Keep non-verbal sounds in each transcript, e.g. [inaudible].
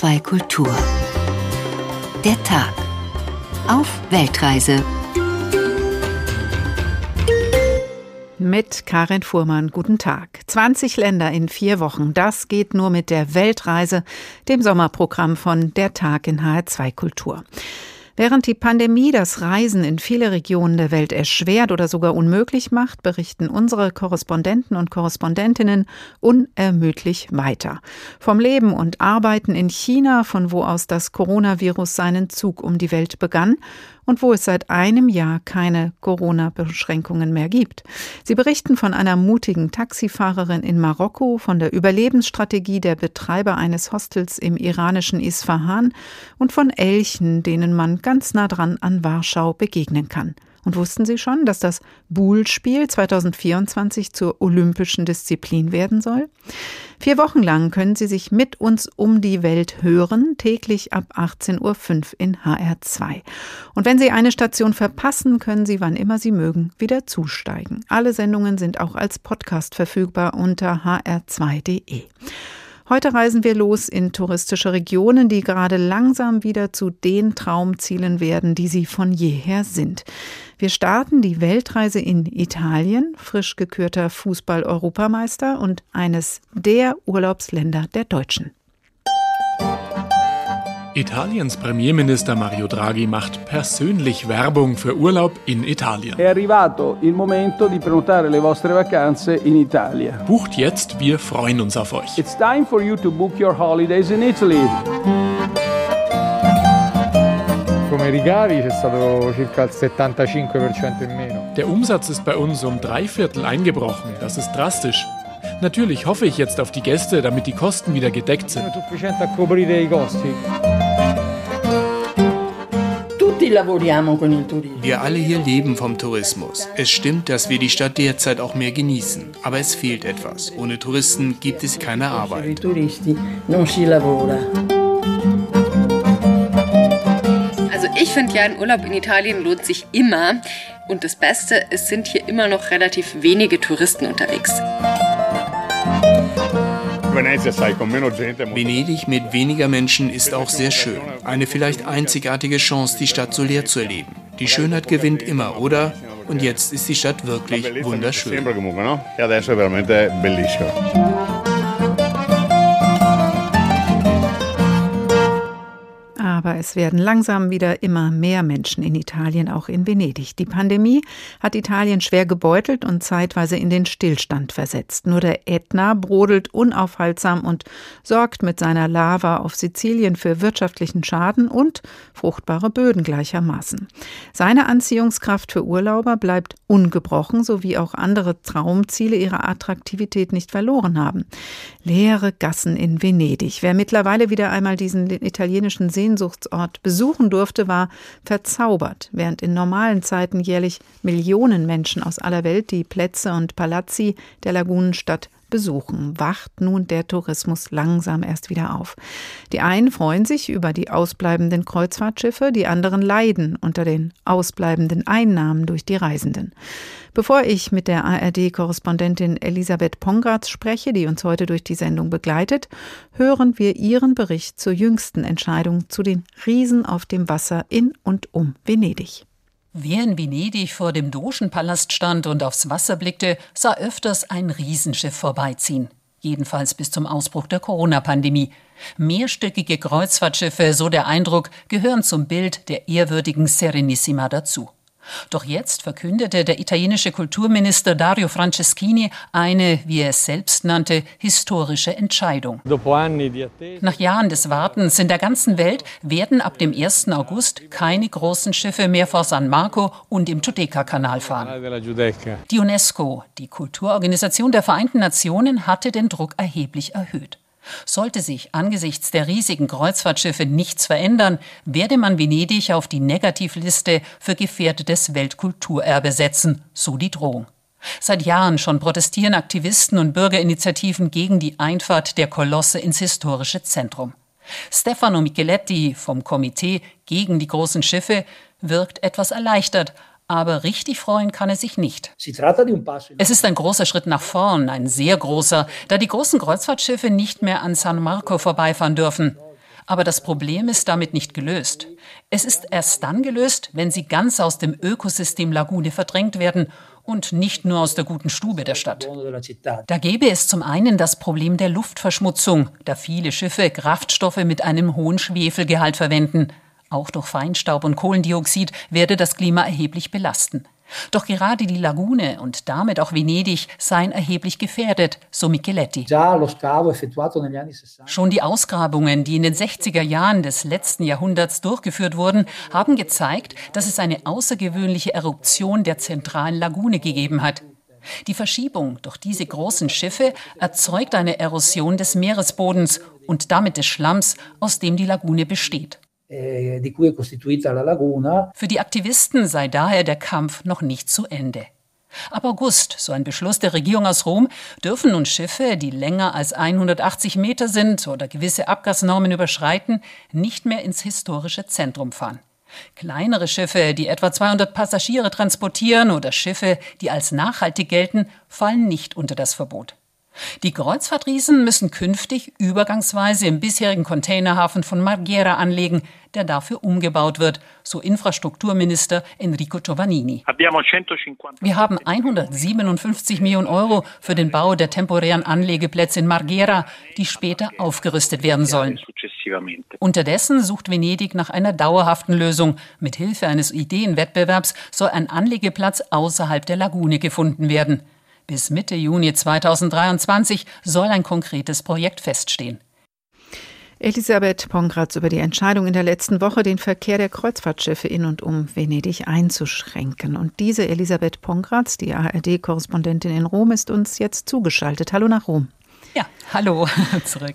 HR2 Kultur. Der Tag. Auf Weltreise. Mit Karin Fuhrmann, guten Tag. 20 Länder in vier Wochen, das geht nur mit der Weltreise, dem Sommerprogramm von Der Tag in HR2 Kultur. Während die Pandemie das Reisen in viele Regionen der Welt erschwert oder sogar unmöglich macht, berichten unsere Korrespondenten und Korrespondentinnen unermüdlich weiter. Vom Leben und Arbeiten in China, von wo aus das Coronavirus seinen Zug um die Welt begann und wo es seit einem Jahr keine Corona-Beschränkungen mehr gibt. Sie berichten von einer mutigen Taxifahrerin in Marokko, von der Überlebensstrategie der Betreiber eines Hostels im iranischen Isfahan und von Elchen, denen man ganz nah dran an Warschau begegnen kann. Und wussten Sie schon, dass das Buhl-Spiel 2024 zur olympischen Disziplin werden soll? Vier Wochen lang können Sie sich mit uns um die Welt hören, täglich ab 18.05 Uhr in HR2. Und wenn Sie eine Station verpassen, können Sie, wann immer Sie mögen, wieder zusteigen. Alle Sendungen sind auch als Podcast verfügbar unter hr2.de. Heute reisen wir los in touristische Regionen, die gerade langsam wieder zu den Traumzielen werden, die sie von jeher sind. Wir starten die Weltreise in Italien, frisch gekürter Fußball-Europameister und eines der Urlaubsländer der Deutschen. Italiens Premierminister Mario Draghi macht persönlich Werbung für Urlaub in Italien. È arrivato il momento di prenotare le vostre vacanze in Italia. Bucht jetzt, wir freuen uns auf euch. It's time for you to book your holidays in Italy. Ricavi c'è stato circa il 75% in meno. Der Umsatz ist bei uns um drei Viertel eingebrochen. Das ist drastisch. Natürlich hoffe ich jetzt auf die Gäste, damit die Kosten wieder gedeckt sind. Wir alle hier leben vom Tourismus. Es stimmt, dass wir die Stadt derzeit auch mehr genießen. Aber es fehlt etwas. Ohne Touristen gibt es keine Arbeit. Ich finde ja, ein Urlaub in Italien lohnt sich immer. Und das Beste, es sind hier immer noch relativ wenige Touristen unterwegs. Venedig mit weniger Menschen ist auch sehr schön. Eine vielleicht einzigartige Chance, die Stadt so leer zu erleben. Die Schönheit gewinnt immer, oder? Und jetzt ist die Stadt wirklich wunderschön. Aber es werden langsam wieder immer mehr Menschen in Italien, auch in Venedig. Die Pandemie hat Italien schwer gebeutelt und zeitweise in den Stillstand versetzt. Nur der Ätna brodelt unaufhaltsam und sorgt mit seiner Lava auf Sizilien für wirtschaftlichen Schaden und fruchtbare Böden gleichermaßen. Seine Anziehungskraft für Urlauber bleibt ungebrochen, sowie auch andere Traumziele ihre Attraktivität nicht verloren haben. Leere Gassen in Venedig. Wer mittlerweile wieder einmal diesen italienischen Sehnsucht Sehnsuchtsort besuchen durfte, war verzaubert, während in normalen Zeiten jährlich Millionen Menschen aus aller Welt die Plätze und Palazzi der Lagunenstadt besuchen, wacht nun der Tourismus langsam erst wieder auf. Die einen freuen sich über die ausbleibenden Kreuzfahrtschiffe, die anderen leiden unter den ausbleibenden Einnahmen durch die Reisenden. Bevor ich mit der ARD-Korrespondentin Elisabeth Pongratz spreche, die uns heute durch die Sendung begleitet, hören wir ihren Bericht zur jüngsten Entscheidung zu den Riesen auf dem Wasser in und um Venedig. Wer in Venedig vor dem Dogenpalast stand und aufs Wasser blickte, sah öfters ein Riesenschiff vorbeiziehen. Jedenfalls bis zum Ausbruch der Corona-Pandemie. Mehrstöckige Kreuzfahrtschiffe, so der Eindruck, gehören zum Bild der ehrwürdigen Serenissima dazu. Doch jetzt verkündete der italienische Kulturminister Dario Franceschini eine, wie er es selbst nannte, historische Entscheidung. Nach Jahren des Wartens in der ganzen Welt werden ab dem 1. August keine großen Schiffe mehr vor San Marco und im Giudecca-Kanal fahren. Die UNESCO, die Kulturorganisation der Vereinten Nationen, hatte den Druck erheblich erhöht. Sollte sich angesichts der riesigen Kreuzfahrtschiffe nichts verändern, werde man Venedig auf die Negativliste für gefährdetes Weltkulturerbe setzen, so die Drohung. Seit Jahren schon protestieren Aktivisten und Bürgerinitiativen gegen die Einfahrt der Kolosse ins historische Zentrum. Stefano Micheletti vom Komitee gegen die großen Schiffe wirkt etwas erleichtert, aber richtig freuen kann er sich nicht. Es ist ein großer Schritt nach vorn, ein sehr großer, da die großen Kreuzfahrtschiffe nicht mehr an San Marco vorbeifahren dürfen. Aber das Problem ist damit nicht gelöst. Es ist erst dann gelöst, wenn sie ganz aus dem Ökosystem Lagune verdrängt werden und nicht nur aus der guten Stube der Stadt. Da gäbe es zum einen das Problem der Luftverschmutzung, da viele Schiffe Kraftstoffe mit einem hohen Schwefelgehalt verwenden. Auch durch Feinstaub und Kohlendioxid werde das Klima erheblich belasten. Doch gerade die Lagune und damit auch Venedig seien erheblich gefährdet, so Micheletti. Schon die Ausgrabungen, die in den 60er Jahren des letzten Jahrhunderts durchgeführt wurden, haben gezeigt, dass es eine außergewöhnliche Eruption der zentralen Lagune gegeben hat. Die Verschiebung durch diese großen Schiffe erzeugt eine Erosion des Meeresbodens und damit des Schlamms, aus dem die Lagune besteht. Eh, di cui è costituita la laguna. Für die Aktivisten sei daher der Kampf noch nicht zu Ende. Ab August, so ein Beschluss der Regierung aus Rom, dürfen nun Schiffe, die länger als 180 Meter sind oder gewisse Abgasnormen überschreiten, nicht mehr ins historische Zentrum fahren. Kleinere Schiffe, die etwa 200 Passagiere transportieren oder Schiffe, die als nachhaltig gelten, fallen nicht unter das Verbot. Die Kreuzfahrtriesen müssen künftig übergangsweise im bisherigen Containerhafen von Marghera anlegen, der dafür umgebaut wird, so Infrastrukturminister Enrico Giovannini. Wir haben 157 Millionen Euro für den Bau der temporären Anlegeplätze in Marghera, die später aufgerüstet werden sollen. Unterdessen sucht Venedig nach einer dauerhaften Lösung. Mit Hilfe eines Ideenwettbewerbs soll ein Anlegeplatz außerhalb der Lagune gefunden werden. Bis Mitte Juni 2023 soll ein konkretes Projekt feststehen. Elisabeth Pongratz über die Entscheidung in der letzten Woche, den Verkehr der Kreuzfahrtschiffe in und um Venedig einzuschränken. Und diese Elisabeth Pongratz, die ARD-Korrespondentin in Rom, ist uns jetzt zugeschaltet. Hallo nach Rom. Ja, hallo [laughs] zurück.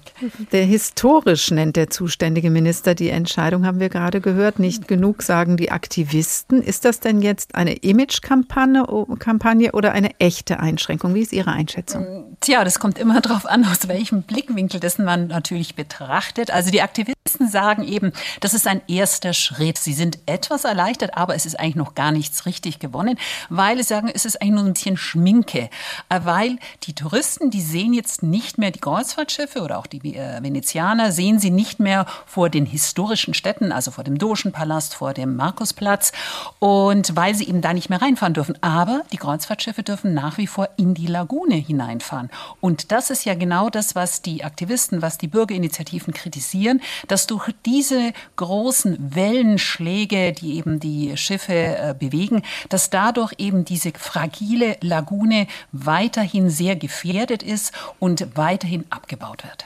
Der historisch nennt der zuständige Minister die Entscheidung, haben wir gerade gehört. Nicht genug sagen die Aktivisten. Ist das denn jetzt eine Image-Kampagne oder eine echte Einschränkung? Wie ist Ihre Einschätzung? Tja, das kommt immer darauf an, aus welchem Blickwinkel das man natürlich betrachtet. Also die Aktivisten sagen eben, das ist ein erster Schritt. Sie sind etwas erleichtert, aber es ist eigentlich noch gar nichts richtig gewonnen, weil sie sagen, es ist eigentlich nur ein bisschen Schminke. Weil die Touristen, die sehen jetzt nicht nicht mehr die Kreuzfahrtschiffe oder auch die äh, Venezianer, sehen sie nicht mehr vor den historischen Städten, also vor dem Dogenpalast, vor dem Markusplatz und weil sie eben da nicht mehr reinfahren dürfen. Aber die Kreuzfahrtschiffe dürfen nach wie vor in die Lagune hineinfahren. Und das ist ja genau das, was die Aktivisten, was die Bürgerinitiativen kritisieren, dass durch diese großen Wellenschläge, die eben die Schiffe äh, bewegen, dass dadurch eben diese fragile Lagune weiterhin sehr gefährdet ist und weiterhin abgebaut wird.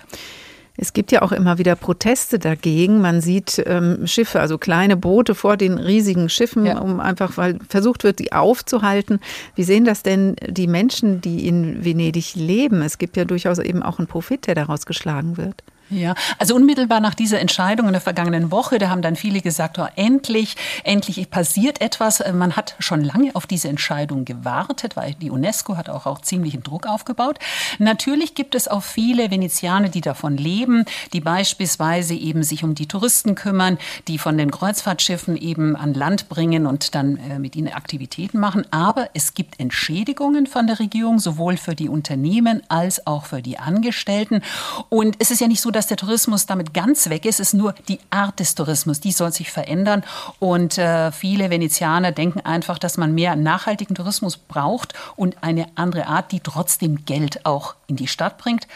Es gibt ja auch immer wieder Proteste dagegen. Man sieht ähm, Schiffe, also kleine Boote vor den riesigen Schiffen, ja. um einfach, weil versucht wird, die aufzuhalten. Wie sehen das denn die Menschen, die in Venedig leben? Es gibt ja durchaus eben auch einen Profit, der daraus geschlagen wird. Ja, also unmittelbar nach dieser Entscheidung in der vergangenen Woche, da haben dann viele gesagt, oh, endlich, endlich passiert etwas. Man hat schon lange auf diese Entscheidung gewartet, weil die UNESCO hat auch, auch ziemlichen Druck aufgebaut. Natürlich gibt es auch viele Venezianer, die davon leben, die beispielsweise eben sich um die Touristen kümmern, die von den Kreuzfahrtschiffen eben an Land bringen und dann äh, mit ihnen Aktivitäten machen. Aber es gibt Entschädigungen von der Regierung, sowohl für die Unternehmen als auch für die Angestellten. Und es ist ja nicht so, dass der Tourismus damit ganz weg ist, ist nur die Art des Tourismus. Die soll sich verändern. Und äh, viele Venezianer denken einfach, dass man mehr nachhaltigen Tourismus braucht und eine andere Art, die trotzdem Geld auch in die Stadt bringt.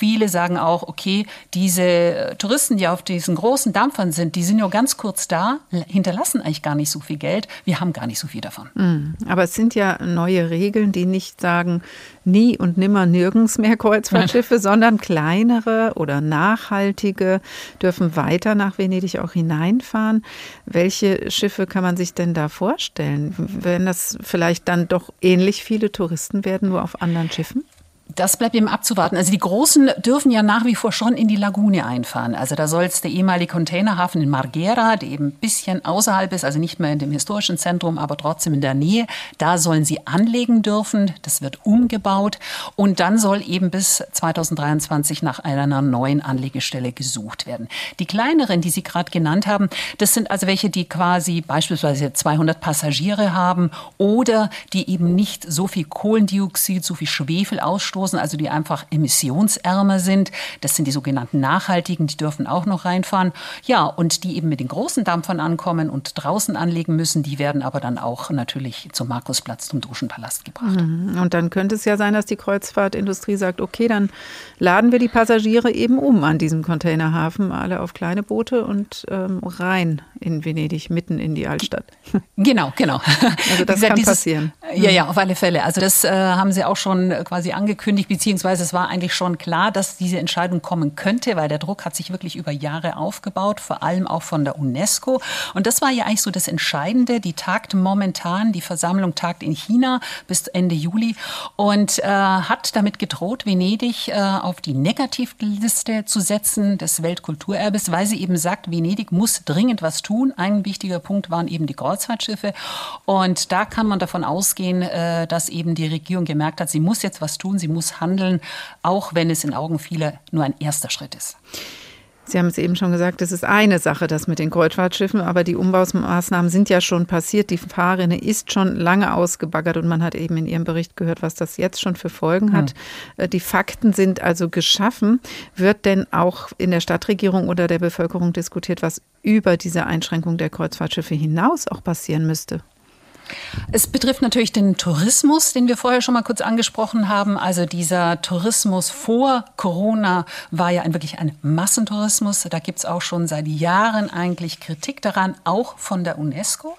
Viele sagen auch, okay, diese äh, Touristen, die auf diesen großen Dampfern sind, die sind ja ganz kurz da, hinterlassen eigentlich gar nicht so viel Geld. Wir haben gar nicht so viel davon. Hm, aber es sind ja neue Regeln, die nicht sagen, nie und nimmer nirgends mehr Kreuzfahrtschiffe, [laughs] sondern kleinere oder nachhaltige dürfen weiter nach Venedig auch hineinfahren. Welche Schiffe kann man sich denn da vorstellen? Werden das vielleicht dann doch ähnlich viele Touristen werden, nur auf anderen Schiffen? Das bleibt eben abzuwarten. Also die Großen dürfen ja nach wie vor schon in die Lagune einfahren. Also da soll es der ehemalige Containerhafen in Marghera, der eben ein bisschen außerhalb ist, also nicht mehr in dem historischen Zentrum, aber trotzdem in der Nähe, da sollen sie anlegen dürfen. Das wird umgebaut. Und dann soll eben bis 2023 nach einer neuen Anlegestelle gesucht werden. Die kleineren, die Sie gerade genannt haben, das sind also welche, die quasi beispielsweise 200 Passagiere haben oder die eben nicht so viel Kohlendioxid, so viel Schwefel ausstoßen Ressourcen, also die einfach emissionsärmer sind. Das sind die sogenannten nachhaltigen, die dürfen auch noch reinfahren. Ja, und die eben mit den großen Dampfern ankommen und draußen anlegen müssen, die werden aber dann auch natürlich zum Markusplatz, zum Duschenpalast gebracht. Mhm. Und dann könnte es ja sein, dass die Kreuzfahrtindustrie sagt, okay, dann laden wir die Passagiere eben um an diesem Containerhafen, alle auf kleine Boote und ähm, rein in Venedig, mitten in die Altstadt. [laughs] Genau, genau. Also das gesagt, kann dieses, passieren. Ja, ja, auf alle Fälle. Also das äh, haben Sie auch schon quasi angekündigt, beziehungsweise es war eigentlich schon klar, dass diese Entscheidung kommen könnte, weil der Druck hat sich wirklich über Jahre aufgebaut, vor allem auch von der UNESCO. Und das war ja eigentlich so das Entscheidende. Die tagt momentan, die Versammlung tagt in China bis Ende Juli und äh, hat damit gedroht, Venedig äh, auf die Negativliste zu setzen des Weltkulturerbes, weil sie eben sagt, Venedig muss dringend was tun. Ein wichtiger Punkt waren eben die Kreuzfahrtschiffe. Und da kann man davon ausgehen, äh, dass eben die Regierung gemerkt hat, sie muss jetzt was tun, sie muss handeln, auch wenn es in Augen vieler nur ein erster Schritt ist. Sie haben es eben schon gesagt, es ist eine Sache, das mit den Kreuzfahrtschiffen, aber die Umbaumaßnahmen sind ja schon passiert. Die Fahrrinne ist schon lange ausgebaggert und man hat eben in Ihrem Bericht gehört, was das jetzt schon für Folgen hat. Hm. Die Fakten sind also geschaffen. Wird denn auch in der Stadtregierung oder der Bevölkerung diskutiert, was über diese Einschränkung der Kreuzfahrtschiffe hinaus auch passieren müsste? Es betrifft natürlich den Tourismus, den wir vorher schon mal kurz angesprochen haben. Also dieser Tourismus vor Corona war ja ein, wirklich ein Massentourismus. Da gibt es auch schon seit Jahren eigentlich Kritik daran, auch von der UNESCO.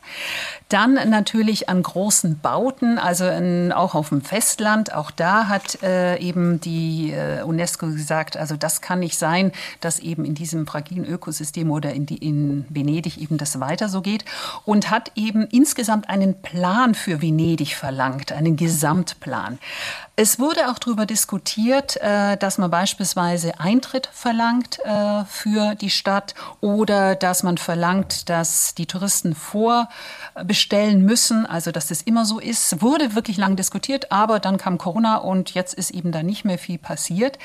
Dann natürlich an großen Bauten, also in, auch auf dem Festland. Auch da hat äh, eben die äh, UNESCO gesagt, also das kann nicht sein, dass eben in diesem fragilen Ökosystem oder in, die, in Venedig eben das weiter so geht. Und hat eben insgesamt einen Plan für Venedig verlangt, einen Gesamtplan. Es wurde auch darüber diskutiert, äh, dass man beispielsweise Eintritt verlangt äh, für die Stadt oder dass man verlangt, dass die Touristen vorbestellen müssen, also dass das immer so ist. Wurde wirklich lang diskutiert, aber dann kam Corona und jetzt ist eben da nicht mehr viel passiert.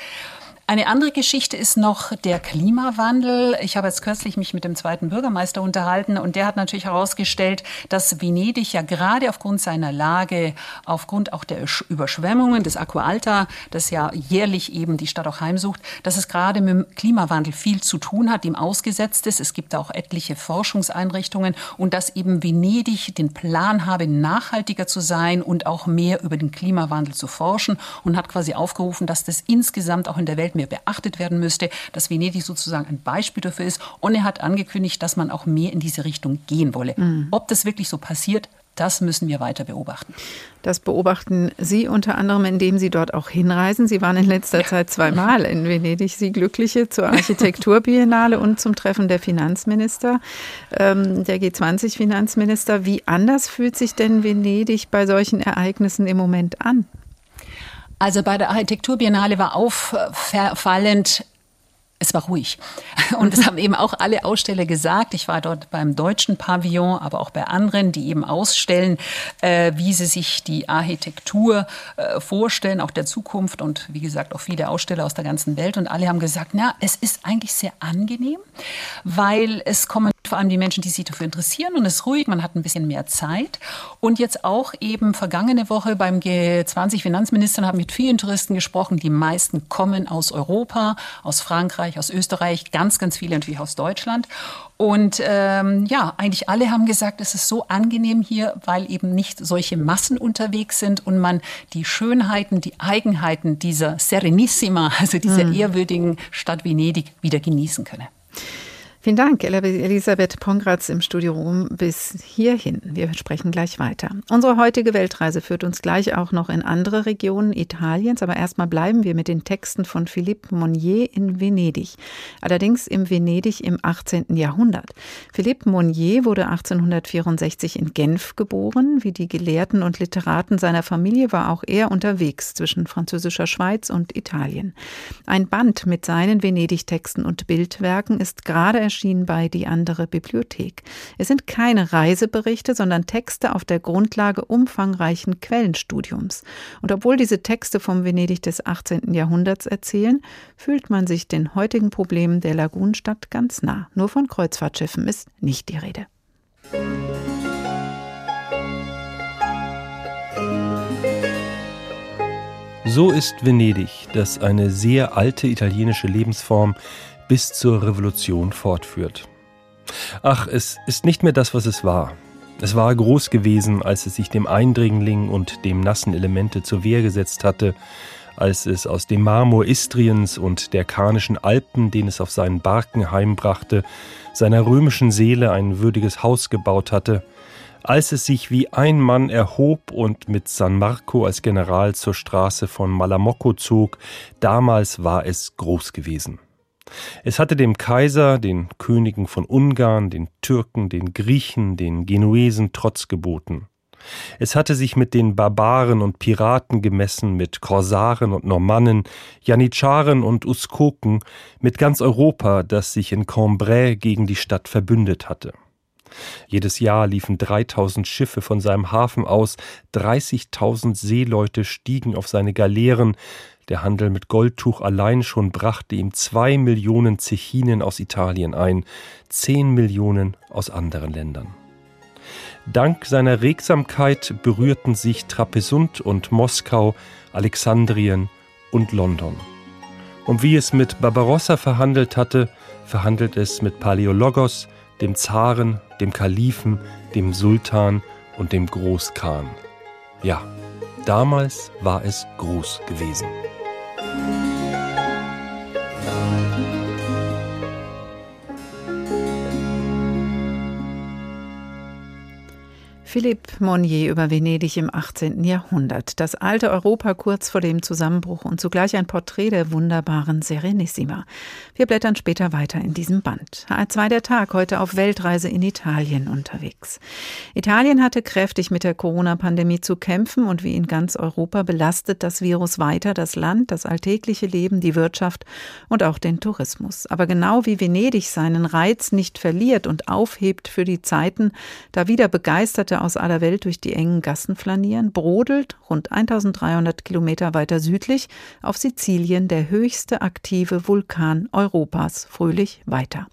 Eine andere Geschichte ist noch der Klimawandel. Ich habe jetzt kürzlich mich mit dem zweiten Bürgermeister unterhalten und der hat natürlich herausgestellt, dass Venedig ja gerade aufgrund seiner Lage, aufgrund auch der Überschwemmungen des Aqua Alta, das ja jährlich eben die Stadt auch heimsucht, dass es gerade mit dem Klimawandel viel zu tun hat, dem ausgesetzt ist. Es gibt auch etliche Forschungseinrichtungen und dass eben Venedig den Plan habe, nachhaltiger zu sein und auch mehr über den Klimawandel zu forschen und hat quasi aufgerufen, dass das insgesamt auch in der Welt mehr beachtet werden müsste, dass Venedig sozusagen ein Beispiel dafür ist. Und er hat angekündigt, dass man auch mehr in diese Richtung gehen wolle. Mhm. Ob das wirklich so passiert, das müssen wir weiter beobachten. Das beobachten Sie unter anderem, indem Sie dort auch hinreisen. Sie waren in letzter Zeit zweimal in Venedig. Sie Glückliche zur Architekturbiennale und zum Treffen der Finanzminister, ähm, der G20-Finanzminister. Wie anders fühlt sich denn Venedig bei solchen Ereignissen im Moment an? Also bei der Architekturbiennale war auffallend, es war ruhig. [laughs] Und das haben eben auch alle Aussteller gesagt. Ich war dort beim deutschen Pavillon, aber auch bei anderen, die eben ausstellen, äh, wie sie sich die Architektur äh, vorstellen, auch der Zukunft. Und wie gesagt, auch viele Aussteller aus der ganzen Welt. Und alle haben gesagt, na, es ist eigentlich sehr angenehm, weil es kommen vor allem die Menschen, die sich dafür interessieren und es ist ruhig, man hat ein bisschen mehr Zeit. Und jetzt auch eben vergangene Woche beim G20 Finanzministern haben mit vielen Touristen gesprochen. Die meisten kommen aus Europa, aus Frankreich, Frankreich, aus Österreich, ganz, ganz viele natürlich aus Deutschland. Und ähm, ja, eigentlich alle haben gesagt, es ist so angenehm hier, weil eben nicht solche Massen unterwegs sind und man die Schönheiten, die Eigenheiten dieser Serenissima, also dieser mhm. ehrwürdigen Stadt Venedig, wieder genießen könne. Vielen Dank, Elisabeth Pongratz im Studio Rom bis hierhin. Wir sprechen gleich weiter. Unsere heutige Weltreise führt uns gleich auch noch in andere Regionen Italiens, aber erstmal bleiben wir mit den Texten von Philippe Monnier in Venedig. Allerdings im Venedig im 18. Jahrhundert. Philippe Monnier wurde 1864 in Genf geboren. Wie die Gelehrten und Literaten seiner Familie war auch er unterwegs zwischen französischer Schweiz und Italien. Ein Band mit seinen Venedig-Texten und Bildwerken ist gerade erschienen erschien bei Die andere Bibliothek. Es sind keine Reiseberichte, sondern Texte auf der Grundlage umfangreichen Quellenstudiums. Und obwohl diese Texte vom Venedig des 18. Jahrhunderts erzählen, fühlt man sich den heutigen Problemen der Lagunenstadt ganz nah. Nur von Kreuzfahrtschiffen ist nicht die Rede. So ist Venedig, das eine sehr alte italienische Lebensform bis zur Revolution fortführt. Ach, es ist nicht mehr das, was es war. Es war groß gewesen, als es sich dem Eindringling und dem nassen Elemente zur Wehr gesetzt hatte, als es aus dem Marmor Istriens und der Karnischen Alpen, den es auf seinen Barken heimbrachte, seiner römischen Seele ein würdiges Haus gebaut hatte, als es sich wie ein Mann erhob und mit San Marco als General zur Straße von Malamocco zog, damals war es groß gewesen. Es hatte dem Kaiser, den Königen von Ungarn, den Türken, den Griechen, den Genuesen Trotz geboten. Es hatte sich mit den Barbaren und Piraten gemessen, mit Korsaren und Normannen, Janitscharen und Uskoken, mit ganz Europa, das sich in Cambrai gegen die Stadt verbündet hatte. Jedes Jahr liefen 3000 Schiffe von seinem Hafen aus, 30.000 Seeleute stiegen auf seine Galeeren, der Handel mit Goldtuch allein schon brachte ihm zwei Millionen Zechinen aus Italien ein, zehn Millionen aus anderen Ländern. Dank seiner Regsamkeit berührten sich Trapesunt und Moskau, Alexandrien und London. Und wie es mit Barbarossa verhandelt hatte, verhandelt es mit Paleologos, dem Zaren, dem Kalifen, dem Sultan und dem Großkhan. Ja, damals war es groß gewesen. Philipp Monnier über Venedig im 18. Jahrhundert. Das alte Europa kurz vor dem Zusammenbruch und zugleich ein Porträt der wunderbaren Serenissima. Wir blättern später weiter in diesem Band. HR2 der Tag heute auf Weltreise in Italien unterwegs. Italien hatte kräftig mit der Corona-Pandemie zu kämpfen und wie in ganz Europa belastet das Virus weiter das Land, das alltägliche Leben, die Wirtschaft und auch den Tourismus. Aber genau wie Venedig seinen Reiz nicht verliert und aufhebt für die Zeiten, da wieder begeisterte aus aller Welt durch die engen Gassen flanieren, brodelt rund 1300 Kilometer weiter südlich auf Sizilien der höchste aktive Vulkan Europas fröhlich weiter.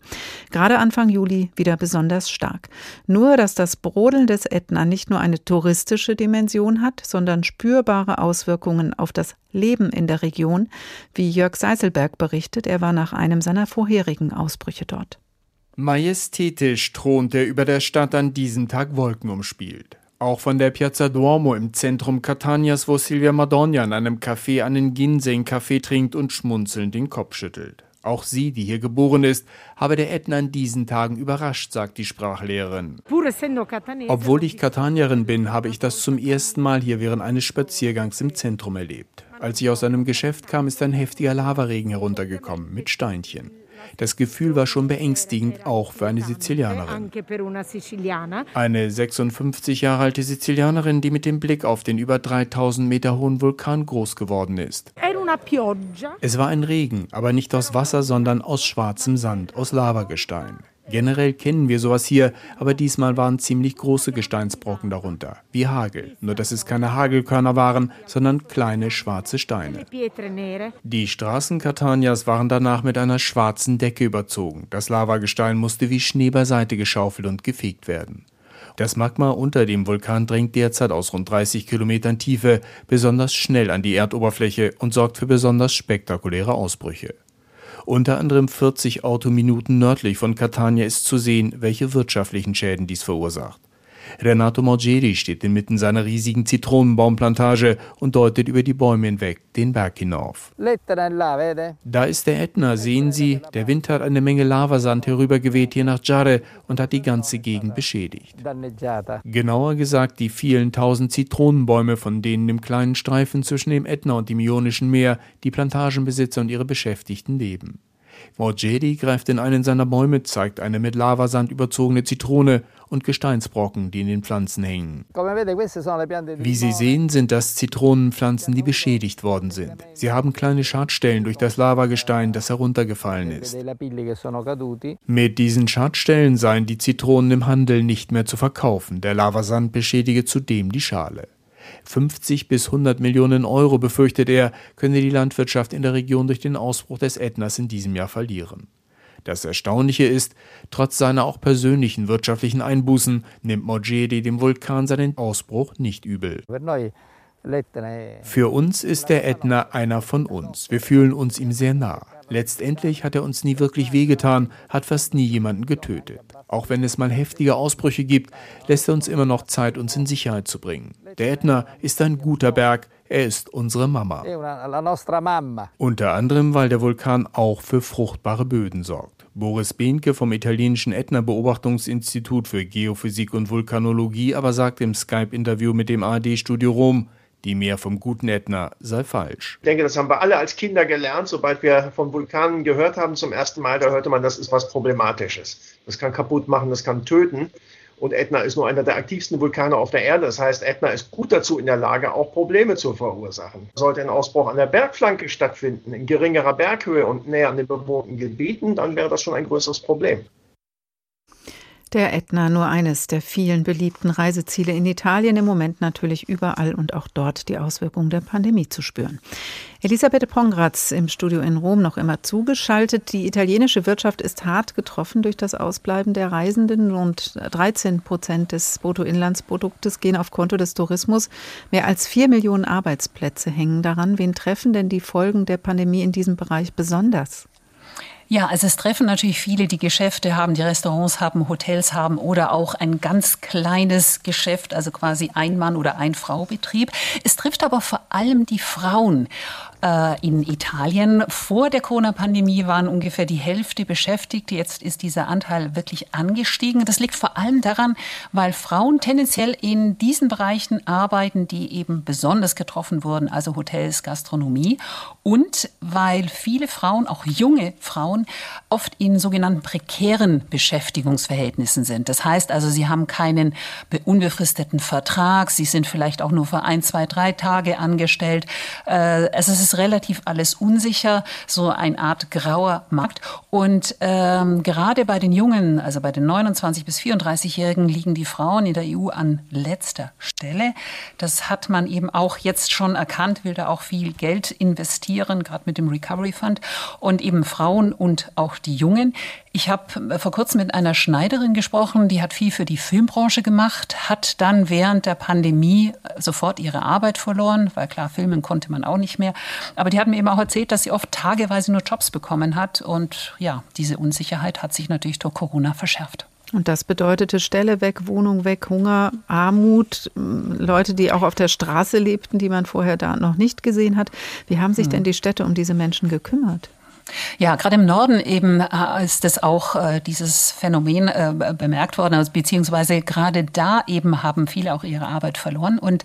Gerade Anfang Juli wieder besonders stark. Nur, dass das Brodeln des Ätna nicht nur eine touristische Dimension hat, sondern spürbare Auswirkungen auf das Leben in der Region, wie Jörg Seiselberg berichtet. Er war nach einem seiner vorherigen Ausbrüche dort. Majestätisch thront er über der Stadt an diesem Tag wolkenumspielt. Auch von der Piazza Duomo im Zentrum Catanias, wo Silvia Madonna in einem Café einen Ginseng-Kaffee trinkt und schmunzelnd den Kopf schüttelt. Auch sie, die hier geboren ist, habe der Ätna an diesen Tagen überrascht, sagt die Sprachlehrerin. Obwohl ich Katanierin bin, habe ich das zum ersten Mal hier während eines Spaziergangs im Zentrum erlebt. Als ich aus einem Geschäft kam, ist ein heftiger Lavaregen heruntergekommen mit Steinchen. Das Gefühl war schon beängstigend, auch für eine Sizilianerin. Eine 56 Jahre alte Sizilianerin, die mit dem Blick auf den über 3000 Meter hohen Vulkan groß geworden ist. Es war ein Regen, aber nicht aus Wasser, sondern aus schwarzem Sand, aus Lavagestein. Generell kennen wir sowas hier, aber diesmal waren ziemlich große Gesteinsbrocken darunter, wie Hagel. Nur dass es keine Hagelkörner waren, sondern kleine schwarze Steine. Die Straßen Catanias waren danach mit einer schwarzen Decke überzogen. Das Lavagestein musste wie Schnee beiseite geschaufelt und gefegt werden. Das Magma unter dem Vulkan drängt derzeit aus rund 30 Kilometern Tiefe besonders schnell an die Erdoberfläche und sorgt für besonders spektakuläre Ausbrüche. Unter anderem 40 Autominuten nördlich von Catania ist zu sehen, welche wirtschaftlichen Schäden dies verursacht. Renato Morgeri steht inmitten seiner riesigen Zitronenbaumplantage und deutet über die Bäume hinweg den Berg hinauf. Da ist der Ätna, sehen Sie. Der Wind hat eine Menge Lavasand herübergeweht hier nach Giare und hat die ganze Gegend beschädigt. Genauer gesagt die vielen tausend Zitronenbäume, von denen im kleinen Streifen zwischen dem Ätna und dem Ionischen Meer die Plantagenbesitzer und ihre Beschäftigten leben. Morgedi greift in einen seiner Bäume, zeigt eine mit Lavasand überzogene Zitrone und Gesteinsbrocken, die in den Pflanzen hängen. Wie Sie sehen, sind das Zitronenpflanzen, die beschädigt worden sind. Sie haben kleine Schadstellen durch das Lavagestein, das heruntergefallen ist. Mit diesen Schadstellen seien die Zitronen im Handel nicht mehr zu verkaufen. Der Lavasand beschädige zudem die Schale. 50 bis 100 Millionen Euro, befürchtet er, könne die Landwirtschaft in der Region durch den Ausbruch des Ätnas in diesem Jahr verlieren. Das Erstaunliche ist, trotz seiner auch persönlichen wirtschaftlichen Einbußen nimmt Mogedi dem Vulkan seinen Ausbruch nicht übel. Für uns ist der Ätna einer von uns. Wir fühlen uns ihm sehr nah. Letztendlich hat er uns nie wirklich wehgetan, hat fast nie jemanden getötet. Auch wenn es mal heftige Ausbrüche gibt, lässt er uns immer noch Zeit, uns in Sicherheit zu bringen. Der Ätna ist ein guter Berg, er ist unsere Mama. Unter anderem, weil der Vulkan auch für fruchtbare Böden sorgt. Boris Behnke vom italienischen Ätna-Beobachtungsinstitut für Geophysik und Vulkanologie aber sagt im Skype-Interview mit dem ARD-Studio Rom, die mehr vom guten Ätna sei falsch. Ich denke, das haben wir alle als Kinder gelernt. Sobald wir von Vulkanen gehört haben zum ersten Mal, da hörte man, das ist was Problematisches. Das kann kaputt machen, das kann töten. Und Ätna ist nur einer der aktivsten Vulkane auf der Erde. Das heißt, Ätna ist gut dazu in der Lage, auch Probleme zu verursachen. Sollte ein Ausbruch an der Bergflanke stattfinden, in geringerer Berghöhe und näher an den bewohnten Gebieten, dann wäre das schon ein größeres Problem. Der Ätna, nur eines der vielen beliebten Reiseziele in Italien, im Moment natürlich überall und auch dort die Auswirkungen der Pandemie zu spüren. Elisabeth Pongratz im Studio in Rom noch immer zugeschaltet. Die italienische Wirtschaft ist hart getroffen durch das Ausbleiben der Reisenden. Rund 13 Prozent des Bruttoinlandsproduktes gehen auf Konto des Tourismus. Mehr als vier Millionen Arbeitsplätze hängen daran. Wen treffen denn die Folgen der Pandemie in diesem Bereich besonders? Ja, also es treffen natürlich viele, die Geschäfte haben, die Restaurants haben, Hotels haben oder auch ein ganz kleines Geschäft, also quasi ein Mann- oder ein Frau-Betrieb. Es trifft aber vor allem die Frauen in Italien. Vor der Corona-Pandemie waren ungefähr die Hälfte beschäftigt. Jetzt ist dieser Anteil wirklich angestiegen. Das liegt vor allem daran, weil Frauen tendenziell in diesen Bereichen arbeiten, die eben besonders getroffen wurden, also Hotels, Gastronomie. Und weil viele Frauen, auch junge Frauen, Frauen oft in sogenannten prekären Beschäftigungsverhältnissen sind. Das heißt also, sie haben keinen unbefristeten Vertrag, sie sind vielleicht auch nur für ein, zwei, drei Tage angestellt. Äh, also es ist relativ alles unsicher, so eine Art grauer Markt. Und ähm, gerade bei den Jungen, also bei den 29 bis 34-Jährigen, liegen die Frauen in der EU an letzter Stelle. Das hat man eben auch jetzt schon erkannt, will da auch viel Geld investieren, gerade mit dem Recovery Fund. Und eben Frauen und auch die Jungen. Ich habe vor kurzem mit einer Schneiderin gesprochen, die hat viel für die Filmbranche gemacht, hat dann während der Pandemie sofort ihre Arbeit verloren, weil klar, filmen konnte man auch nicht mehr. Aber die hat mir eben auch erzählt, dass sie oft tageweise nur Jobs bekommen hat. Und ja, diese Unsicherheit hat sich natürlich durch Corona verschärft. Und das bedeutete Stelle weg, Wohnung weg, Hunger, Armut, Leute, die auch auf der Straße lebten, die man vorher da noch nicht gesehen hat. Wie haben sich hm. denn die Städte um diese Menschen gekümmert? Ja, gerade im Norden eben äh, ist es auch äh, dieses Phänomen äh, bemerkt worden, also beziehungsweise gerade da eben haben viele auch ihre Arbeit verloren. Und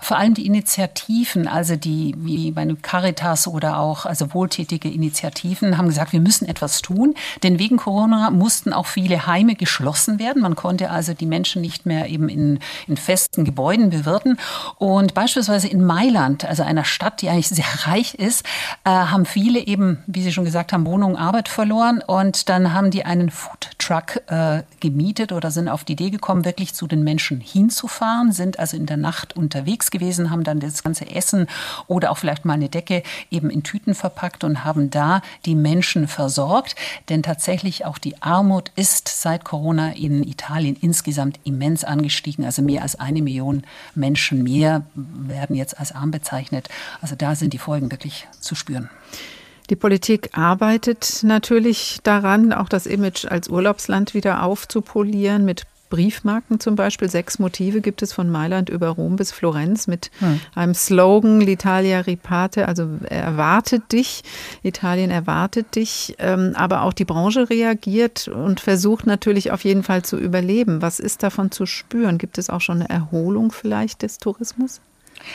vor allem die Initiativen, also die wie bei Caritas oder auch also wohltätige Initiativen haben gesagt, wir müssen etwas tun, denn wegen Corona mussten auch viele Heime geschlossen werden. Man konnte also die Menschen nicht mehr eben in, in festen Gebäuden bewirten. Und beispielsweise in Mailand, also einer Stadt, die eigentlich [laughs] sehr reich ist, äh, haben viele eben, wie Sie schon gesagt haben, Wohnung, Arbeit verloren. Und dann haben die einen Foodtruck äh, gemietet oder sind auf die Idee gekommen, wirklich zu den Menschen hinzufahren, sind also in der Nacht unterwegs gewesen, haben dann das ganze Essen oder auch vielleicht mal eine Decke eben in Tüten verpackt und haben da die Menschen versorgt. Denn tatsächlich auch die Armut ist seit Corona in Italien insgesamt immens angestiegen. Also mehr als eine Million Menschen mehr werden jetzt als arm bezeichnet. Also da sind die Folgen wirklich zu spüren. Die Politik arbeitet natürlich daran, auch das Image als Urlaubsland wieder aufzupolieren mit Briefmarken zum Beispiel. Sechs Motive gibt es von Mailand über Rom bis Florenz mit hm. einem Slogan L'Italia ripate, also erwartet dich, Italien erwartet dich. Ähm, aber auch die Branche reagiert und versucht natürlich auf jeden Fall zu überleben. Was ist davon zu spüren? Gibt es auch schon eine Erholung vielleicht des Tourismus?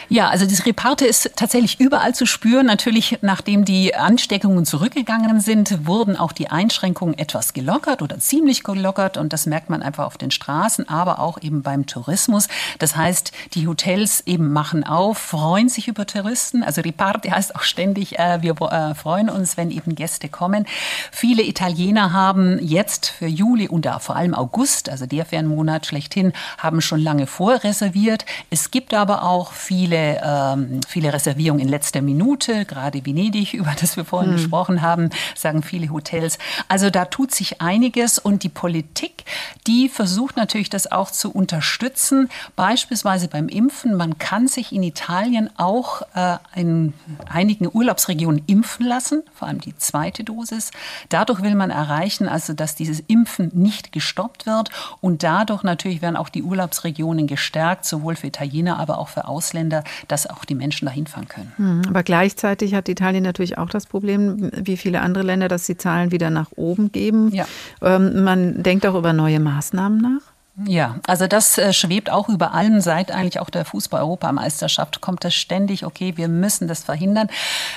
Ja, also das Reparte ist tatsächlich überall zu spüren. Natürlich, nachdem die Ansteckungen zurückgegangen sind, wurden auch die Einschränkungen etwas gelockert oder ziemlich gelockert. Und das merkt man einfach auf den Straßen, aber auch eben beim Tourismus. Das heißt, die Hotels eben machen auf, freuen sich über Touristen. Also Reparte heißt auch ständig, äh, wir äh, freuen uns, wenn eben Gäste kommen. Viele Italiener haben jetzt für Juli und vor allem August, also der Fernmonat schlechthin, haben schon lange vorreserviert. Es gibt aber auch viele viele, ähm, viele Reservierungen in letzter Minute, gerade Venedig, [laughs] über das wir vorhin mhm. gesprochen haben, sagen viele Hotels. Also da tut sich einiges und die Politik, die versucht natürlich das auch zu unterstützen, beispielsweise beim Impfen. Man kann sich in Italien auch äh, in einigen Urlaubsregionen impfen lassen, vor allem die zweite Dosis. Dadurch will man erreichen, also dass dieses Impfen nicht gestoppt wird und dadurch natürlich werden auch die Urlaubsregionen gestärkt, sowohl für Italiener, aber auch für Ausländer, dass auch die Menschen dahin fahren können. Hm, aber gleichzeitig hat Italien natürlich auch das Problem, wie viele andere Länder, dass die Zahlen wieder nach oben geben. Ja. Ähm, man denkt auch über neue Maßnahmen nach. Ja, also das äh, schwebt auch über allem. Seit eigentlich auch der Fußball-Europameisterschaft kommt das ständig, okay, wir müssen das verhindern.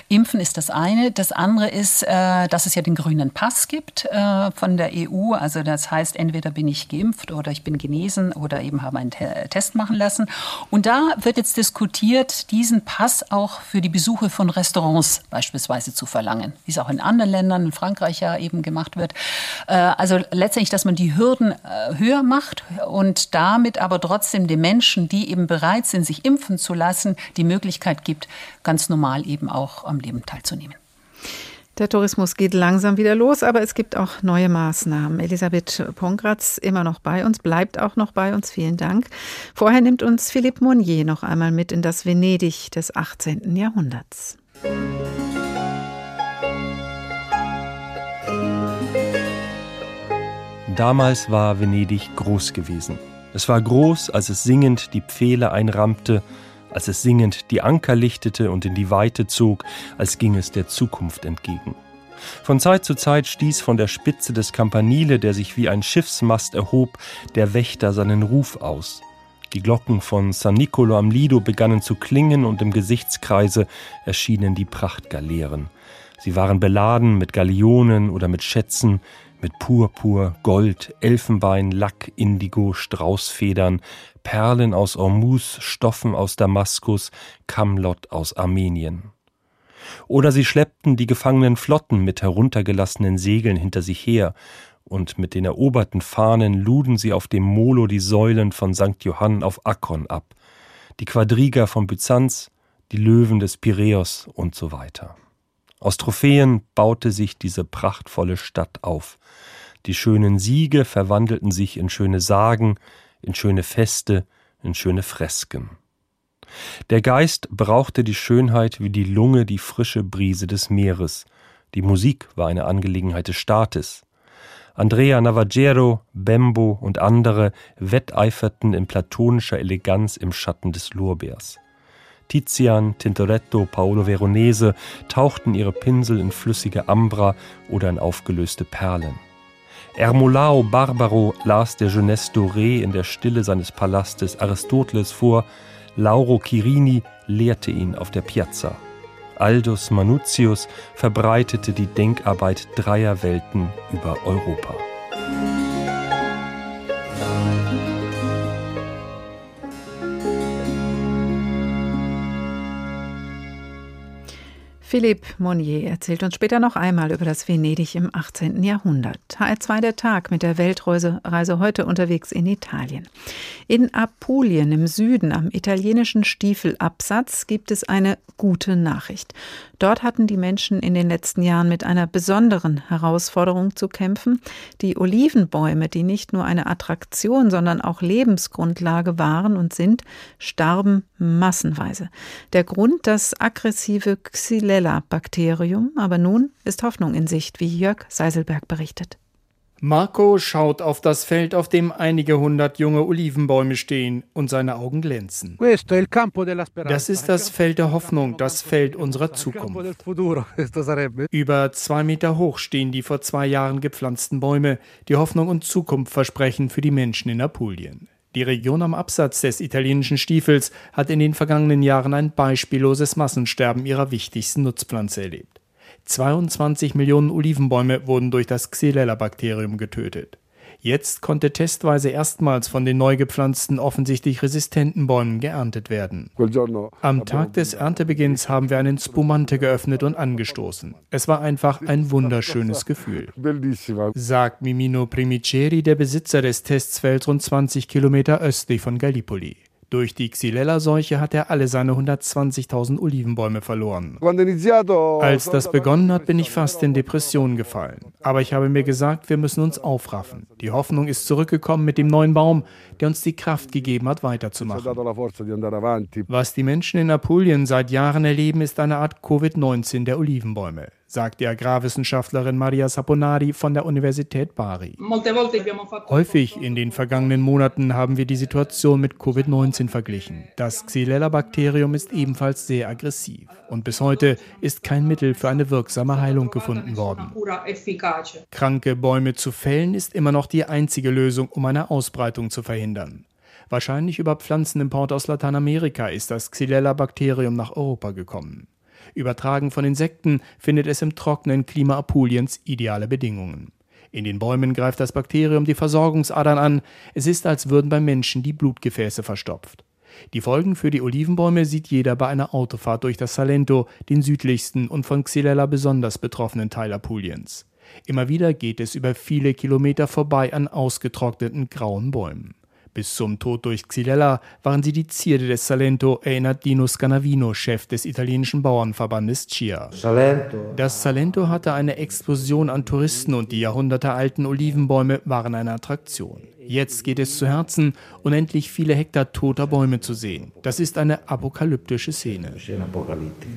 Impfen ist das eine. Das andere ist, äh, dass es ja den grünen Pass gibt äh, von der EU. Also das heißt, entweder bin ich geimpft oder ich bin genesen oder eben habe einen Te Test machen lassen. Und da wird jetzt diskutiert, diesen Pass auch für die Besuche von Restaurants beispielsweise zu verlangen. Wie es auch in anderen Ländern, in Frankreich ja eben gemacht wird. Also letztendlich, dass man die Hürden höher macht und damit aber trotzdem den Menschen, die eben bereit sind, sich impfen zu lassen, die Möglichkeit gibt, ganz normal eben auch am Leben teilzunehmen. Der Tourismus geht langsam wieder los, aber es gibt auch neue Maßnahmen. Elisabeth Pongratz immer noch bei uns, bleibt auch noch bei uns. Vielen Dank. Vorher nimmt uns Philippe Monnier noch einmal mit in das Venedig des 18. Jahrhunderts. Damals war Venedig groß gewesen. Es war groß, als es singend die Pfähle einrammte, als es singend die Anker lichtete und in die Weite zog, als ging es der Zukunft entgegen. Von Zeit zu Zeit stieß von der Spitze des Campanile, der sich wie ein Schiffsmast erhob, der Wächter seinen Ruf aus. Die Glocken von San Nicolo am Lido begannen zu klingen und im Gesichtskreise erschienen die Prachtgaleeren. Sie waren beladen mit Galionen oder mit Schätzen, mit Purpur, Gold, Elfenbein, Lack, Indigo, Straußfedern, Perlen aus Ormus, Stoffen aus Damaskus, Kamlott aus Armenien. Oder sie schleppten die gefangenen Flotten mit heruntergelassenen Segeln hinter sich her, und mit den eroberten Fahnen luden sie auf dem Molo die Säulen von St. Johann auf Akkon ab, die Quadriga von Byzanz, die Löwen des Piräus und so weiter. Aus Trophäen baute sich diese prachtvolle Stadt auf. Die schönen Siege verwandelten sich in schöne Sagen, in schöne Feste, in schöne Fresken. Der Geist brauchte die Schönheit wie die Lunge die frische Brise des Meeres. Die Musik war eine Angelegenheit des Staates. Andrea Navagero, Bembo und andere wetteiferten in platonischer Eleganz im Schatten des Lorbeers. Tizian, Tintoretto, Paolo Veronese tauchten ihre Pinsel in flüssige Ambra oder in aufgelöste Perlen. Ermolao Barbaro las der Jeunesse Doré in der Stille seines Palastes Aristoteles vor, Lauro Chirini lehrte ihn auf der Piazza. Aldus Manutius verbreitete die Denkarbeit dreier Welten über Europa. Philippe Monnier erzählt uns später noch einmal über das Venedig im 18. Jahrhundert. HR2 der Tag mit der Weltreise Reise heute unterwegs in Italien. In Apulien im Süden am italienischen Stiefelabsatz gibt es eine gute Nachricht. Dort hatten die Menschen in den letzten Jahren mit einer besonderen Herausforderung zu kämpfen. Die Olivenbäume, die nicht nur eine Attraktion, sondern auch Lebensgrundlage waren und sind, starben massenweise. Der Grund das aggressive Xylella-Bakterium, aber nun ist Hoffnung in Sicht, wie Jörg Seiselberg berichtet. Marco schaut auf das Feld, auf dem einige hundert junge Olivenbäume stehen und seine Augen glänzen. Das ist das Feld der Hoffnung, das Feld unserer Zukunft. [laughs] Über zwei Meter hoch stehen die vor zwei Jahren gepflanzten Bäume, die Hoffnung und Zukunft versprechen für die Menschen in Apulien. Die Region am Absatz des italienischen Stiefels hat in den vergangenen Jahren ein beispielloses Massensterben ihrer wichtigsten Nutzpflanze erlebt. 22 Millionen Olivenbäume wurden durch das Xylella-Bakterium getötet. Jetzt konnte testweise erstmals von den neu gepflanzten offensichtlich resistenten Bäumen geerntet werden. Am Tag des Erntebeginns haben wir einen Spumante geöffnet und angestoßen. Es war einfach ein wunderschönes Gefühl, sagt Mimino Primiceri, der Besitzer des Testfelds rund 20 Kilometer östlich von Gallipoli. Durch die Xylella-Seuche hat er alle seine 120.000 Olivenbäume verloren. Als das begonnen hat, bin ich fast in Depression gefallen. Aber ich habe mir gesagt, wir müssen uns aufraffen. Die Hoffnung ist zurückgekommen mit dem neuen Baum, der uns die Kraft gegeben hat, weiterzumachen. Was die Menschen in Apulien seit Jahren erleben, ist eine Art Covid-19 der Olivenbäume sagt die Agrarwissenschaftlerin Maria Saponari von der Universität Bari. Häufig in den vergangenen Monaten haben wir die Situation mit Covid-19 verglichen. Das Xylella-Bakterium ist ebenfalls sehr aggressiv und bis heute ist kein Mittel für eine wirksame Heilung gefunden worden. Kranke Bäume zu fällen ist immer noch die einzige Lösung, um eine Ausbreitung zu verhindern. Wahrscheinlich über Pflanzenimport aus Lateinamerika ist das Xylella-Bakterium nach Europa gekommen. Übertragen von Insekten findet es im trockenen Klima Apuliens ideale Bedingungen. In den Bäumen greift das Bakterium die Versorgungsadern an. Es ist, als würden beim Menschen die Blutgefäße verstopft. Die Folgen für die Olivenbäume sieht jeder bei einer Autofahrt durch das Salento, den südlichsten und von Xylella besonders betroffenen Teil Apuliens. Immer wieder geht es über viele Kilometer vorbei an ausgetrockneten grauen Bäumen. Bis zum Tod durch Xylella waren sie die Zierde des Salento, erinnert Dino Scanavino, Chef des italienischen Bauernverbandes CIA. Das Salento hatte eine Explosion an Touristen und die jahrhundertealten Olivenbäume waren eine Attraktion. Jetzt geht es zu Herzen, unendlich viele Hektar toter Bäume zu sehen. Das ist eine apokalyptische Szene.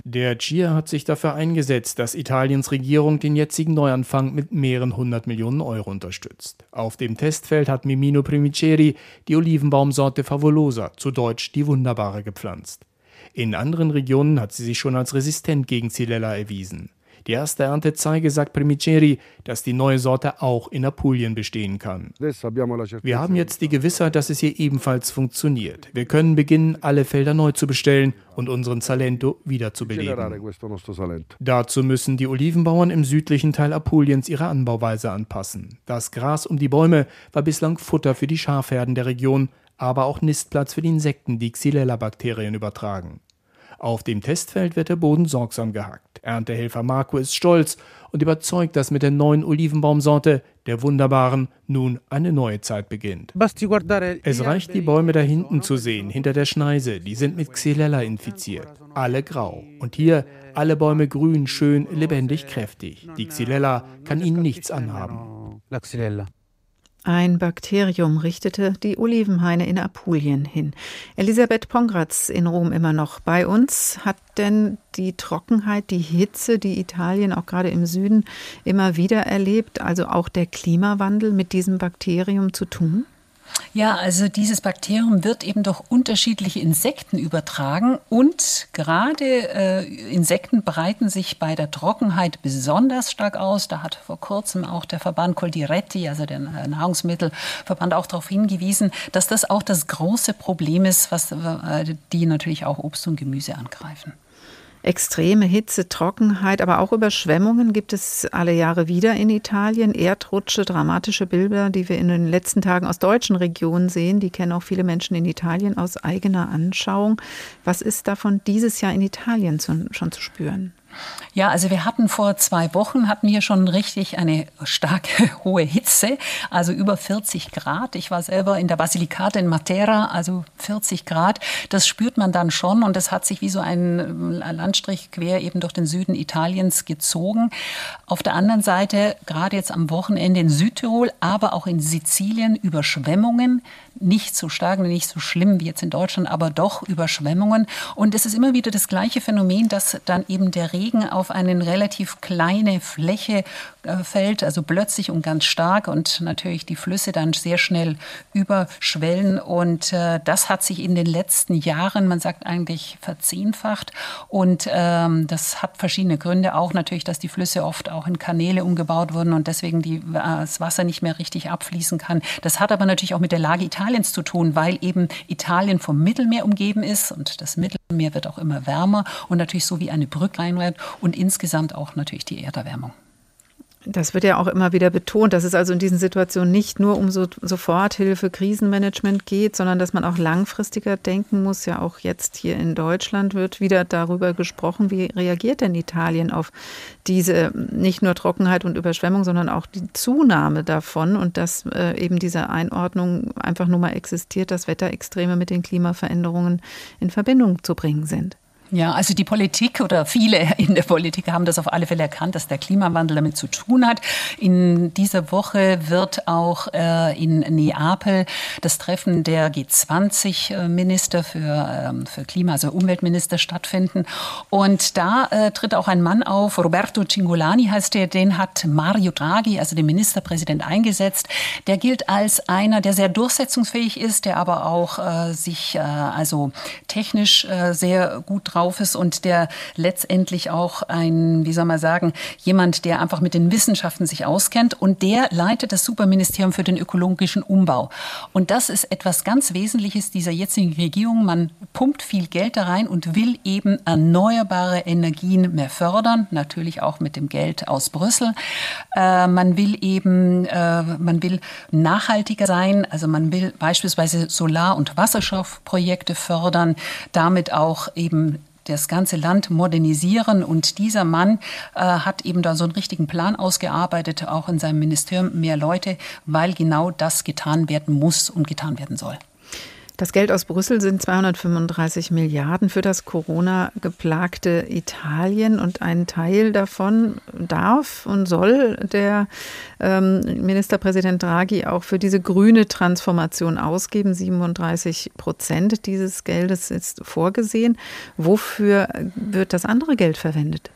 Der GIA hat sich dafür eingesetzt, dass Italiens Regierung den jetzigen Neuanfang mit mehreren hundert Millionen Euro unterstützt. Auf dem Testfeld hat Mimino Primiceri die Olivenbaumsorte Favolosa, zu Deutsch die Wunderbare, gepflanzt. In anderen Regionen hat sie sich schon als resistent gegen Xylella erwiesen. Die erste Ernte zeige, sagt Primiceri, dass die neue Sorte auch in Apulien bestehen kann. Wir haben jetzt die Gewissheit, dass es hier ebenfalls funktioniert. Wir können beginnen, alle Felder neu zu bestellen und unseren Salento wieder zu beleben. Dazu müssen die Olivenbauern im südlichen Teil Apuliens ihre Anbauweise anpassen. Das Gras um die Bäume war bislang Futter für die Schafherden der Region, aber auch Nistplatz für die Insekten, die Xylella-Bakterien übertragen. Auf dem Testfeld wird der Boden sorgsam gehackt. Erntehelfer Marco ist stolz und überzeugt, dass mit der neuen Olivenbaumsorte, der wunderbaren, nun eine neue Zeit beginnt. Es reicht, die Bäume da hinten zu sehen, hinter der Schneise. Die sind mit Xylella infiziert. Alle grau. Und hier alle Bäume grün, schön, lebendig, kräftig. Die Xylella kann ihnen nichts anhaben. Ein Bakterium richtete die Olivenhaine in Apulien hin. Elisabeth Pongratz in Rom immer noch bei uns. Hat denn die Trockenheit, die Hitze, die Italien auch gerade im Süden immer wieder erlebt, also auch der Klimawandel mit diesem Bakterium zu tun? Ja, also dieses Bakterium wird eben durch unterschiedliche Insekten übertragen und gerade äh, Insekten breiten sich bei der Trockenheit besonders stark aus. Da hat vor kurzem auch der Verband Coldiretti, also der Nahrungsmittelverband, auch darauf hingewiesen, dass das auch das große Problem ist, was äh, die natürlich auch Obst und Gemüse angreifen. Extreme Hitze, Trockenheit, aber auch Überschwemmungen gibt es alle Jahre wieder in Italien. Erdrutsche, dramatische Bilder, die wir in den letzten Tagen aus deutschen Regionen sehen, die kennen auch viele Menschen in Italien aus eigener Anschauung. Was ist davon dieses Jahr in Italien schon zu spüren? Ja, also wir hatten vor zwei Wochen hatten wir schon richtig eine starke [laughs] hohe Hitze, also über 40 Grad. Ich war selber in der Basilicata in Matera, also 40 Grad. Das spürt man dann schon und das hat sich wie so ein Landstrich quer eben durch den Süden Italiens gezogen. Auf der anderen Seite, gerade jetzt am Wochenende in Südtirol, aber auch in Sizilien Überschwemmungen, nicht so stark, nicht so schlimm wie jetzt in Deutschland, aber doch Überschwemmungen. Und es ist immer wieder das gleiche Phänomen, dass dann eben der Regen auf eine relativ kleine Fläche äh, fällt, also plötzlich und ganz stark und natürlich die Flüsse dann sehr schnell überschwellen. Und äh, das hat sich in den letzten Jahren, man sagt eigentlich verzehnfacht. Und ähm, das hat verschiedene Gründe. Auch natürlich, dass die Flüsse oft auch in Kanäle umgebaut wurden und deswegen die, äh, das Wasser nicht mehr richtig abfließen kann. Das hat aber natürlich auch mit der Lage Italiens zu tun, weil eben Italien vom Mittelmeer umgeben ist und das Mittelmeer wird auch immer wärmer und natürlich so wie eine Brücke reinreibt und insgesamt auch natürlich die Erderwärmung. Das wird ja auch immer wieder betont, dass es also in diesen Situationen nicht nur um so Soforthilfe, Krisenmanagement geht, sondern dass man auch langfristiger denken muss. Ja, auch jetzt hier in Deutschland wird wieder darüber gesprochen, wie reagiert denn Italien auf diese nicht nur Trockenheit und Überschwemmung, sondern auch die Zunahme davon und dass äh, eben diese Einordnung einfach nur mal existiert, dass Wetterextreme mit den Klimaveränderungen in Verbindung zu bringen sind. Ja, also die Politik oder viele in der Politik haben das auf alle Fälle erkannt, dass der Klimawandel damit zu tun hat. In dieser Woche wird auch äh, in Neapel das Treffen der G20-Minister für, ähm, für Klima, also Umweltminister stattfinden. Und da äh, tritt auch ein Mann auf, Roberto Cingolani heißt der, den hat Mario Draghi, also den Ministerpräsident, eingesetzt. Der gilt als einer, der sehr durchsetzungsfähig ist, der aber auch äh, sich äh, also technisch äh, sehr gut drauf drauf ist und der letztendlich auch ein, wie soll man sagen, jemand, der einfach mit den Wissenschaften sich auskennt und der leitet das Superministerium für den ökologischen Umbau. Und das ist etwas ganz Wesentliches dieser jetzigen Regierung. Man pumpt viel Geld da rein und will eben erneuerbare Energien mehr fördern, natürlich auch mit dem Geld aus Brüssel. Äh, man will eben, äh, man will nachhaltiger sein, also man will beispielsweise Solar- und Wasserstoffprojekte fördern, damit auch eben das ganze Land modernisieren. Und dieser Mann äh, hat eben da so einen richtigen Plan ausgearbeitet, auch in seinem Ministerium mehr Leute, weil genau das getan werden muss und getan werden soll. Das Geld aus Brüssel sind 235 Milliarden für das Corona-geplagte Italien und ein Teil davon darf und soll der ähm, Ministerpräsident Draghi auch für diese grüne Transformation ausgeben. 37 Prozent dieses Geldes ist vorgesehen. Wofür wird das andere Geld verwendet?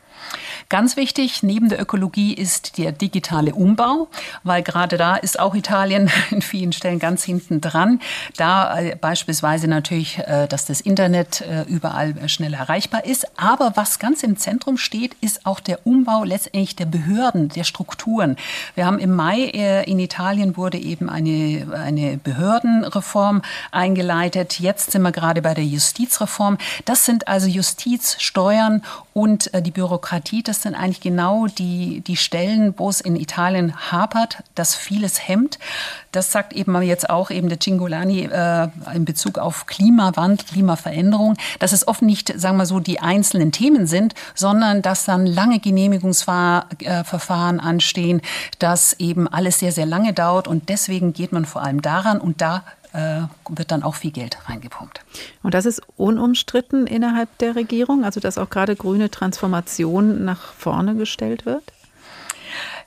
Ganz wichtig neben der Ökologie ist der digitale Umbau, weil gerade da ist auch Italien [laughs] in vielen Stellen ganz hinten dran. Da äh, beispielsweise natürlich, äh, dass das Internet äh, überall schnell erreichbar ist. Aber was ganz im Zentrum steht, ist auch der Umbau letztendlich der Behörden, der Strukturen. Wir haben im Mai in Italien wurde eben eine, eine Behördenreform eingeleitet. Jetzt sind wir gerade bei der Justizreform. Das sind also Justiz, Steuern und die Bürokratie. Das sind eigentlich genau die, die Stellen, wo es in Italien hapert, dass vieles hemmt. Das sagt eben jetzt auch eben der Cingolani äh, in Bezug auf Klimawandel, Klimaveränderung, dass es oft nicht, sagen wir so, die einzelnen Themen sind, sondern dass dann lange Genehmigungsverfahren anstehen, dass eben alles sehr, sehr lange dauert und deswegen geht man vor allem daran und da äh, wird dann auch viel Geld reingepumpt. Und das ist unumstritten innerhalb der Regierung, also dass auch gerade grüne Transformation nach vorne gestellt wird?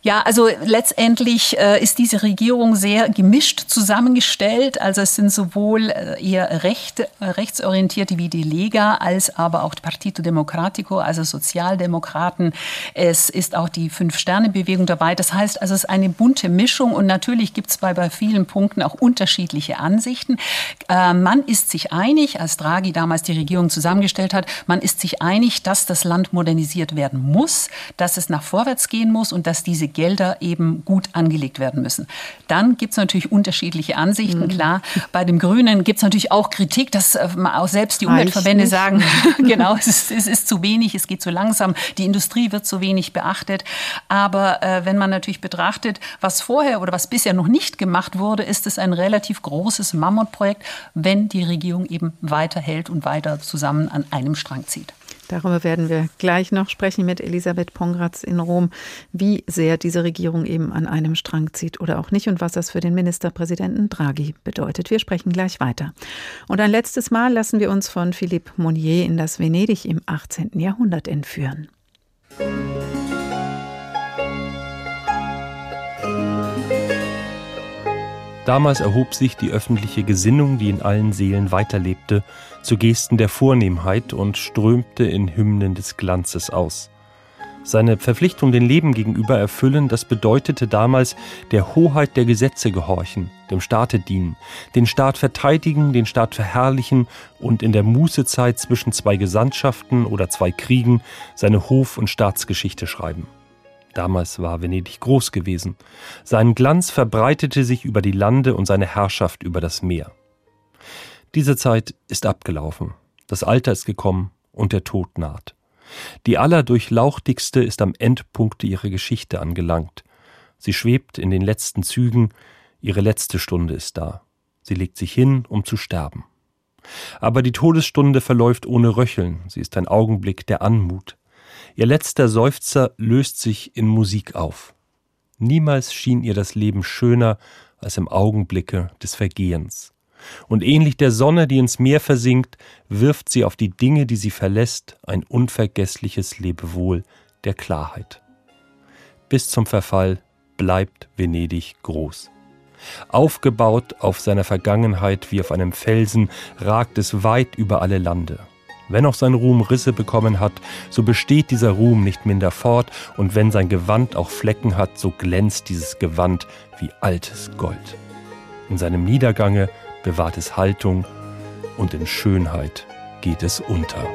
Ja, also letztendlich äh, ist diese Regierung sehr gemischt zusammengestellt. Also es sind sowohl äh, eher recht, äh, rechtsorientierte wie die Lega, als aber auch Partito Democratico, also Sozialdemokraten. Es ist auch die Fünf-Sterne-Bewegung dabei. Das heißt, also es ist eine bunte Mischung und natürlich gibt es bei, bei vielen Punkten auch unterschiedliche Ansichten. Äh, man ist sich einig, als Draghi damals die Regierung zusammengestellt hat, man ist sich einig, dass das Land modernisiert werden muss, dass es nach vorwärts gehen muss und dass diese Gelder eben gut angelegt werden müssen. Dann gibt es natürlich unterschiedliche Ansichten. Mhm. Klar, bei den Grünen gibt es natürlich auch Kritik, dass äh, auch selbst die Umweltverbände sagen, [laughs] [laughs] genau, es ist, es ist, zu wenig, es geht zu langsam, die Industrie wird zu wenig beachtet. Aber äh, wenn man natürlich betrachtet, was vorher oder was bisher noch nicht gemacht wurde, ist es ein relativ großes Mammutprojekt, wenn die Regierung eben weiterhält und weiter zusammen an einem Strang zieht. Darüber werden wir gleich noch sprechen mit Elisabeth Pongratz in Rom, wie sehr diese Regierung eben an einem Strang zieht oder auch nicht und was das für den Ministerpräsidenten Draghi bedeutet. Wir sprechen gleich weiter. Und ein letztes Mal lassen wir uns von Philippe Monnier in das Venedig im 18. Jahrhundert entführen. Damals erhob sich die öffentliche Gesinnung, die in allen Seelen weiterlebte, zu Gesten der Vornehmheit und strömte in Hymnen des Glanzes aus. Seine Verpflichtung dem Leben gegenüber erfüllen, das bedeutete damals der Hoheit der Gesetze gehorchen, dem Staate dienen, den Staat verteidigen, den Staat verherrlichen und in der Mußezeit zwischen zwei Gesandtschaften oder zwei Kriegen seine Hof- und Staatsgeschichte schreiben. Damals war Venedig groß gewesen. Sein Glanz verbreitete sich über die Lande und seine Herrschaft über das Meer. Diese Zeit ist abgelaufen. Das Alter ist gekommen und der Tod naht. Die allerdurchlauchtigste ist am Endpunkt ihrer Geschichte angelangt. Sie schwebt in den letzten Zügen, ihre letzte Stunde ist da. Sie legt sich hin, um zu sterben. Aber die Todesstunde verläuft ohne Röcheln, sie ist ein Augenblick der Anmut. Ihr letzter Seufzer löst sich in Musik auf. Niemals schien ihr das Leben schöner als im Augenblicke des Vergehens. Und ähnlich der Sonne, die ins Meer versinkt, wirft sie auf die Dinge, die sie verlässt, ein unvergessliches Lebewohl der Klarheit. Bis zum Verfall bleibt Venedig groß. Aufgebaut auf seiner Vergangenheit wie auf einem Felsen, ragt es weit über alle Lande. Wenn auch sein Ruhm Risse bekommen hat, so besteht dieser Ruhm nicht minder fort, und wenn sein Gewand auch Flecken hat, so glänzt dieses Gewand wie altes Gold. In seinem Niedergange bewahrt es Haltung, und in Schönheit geht es unter.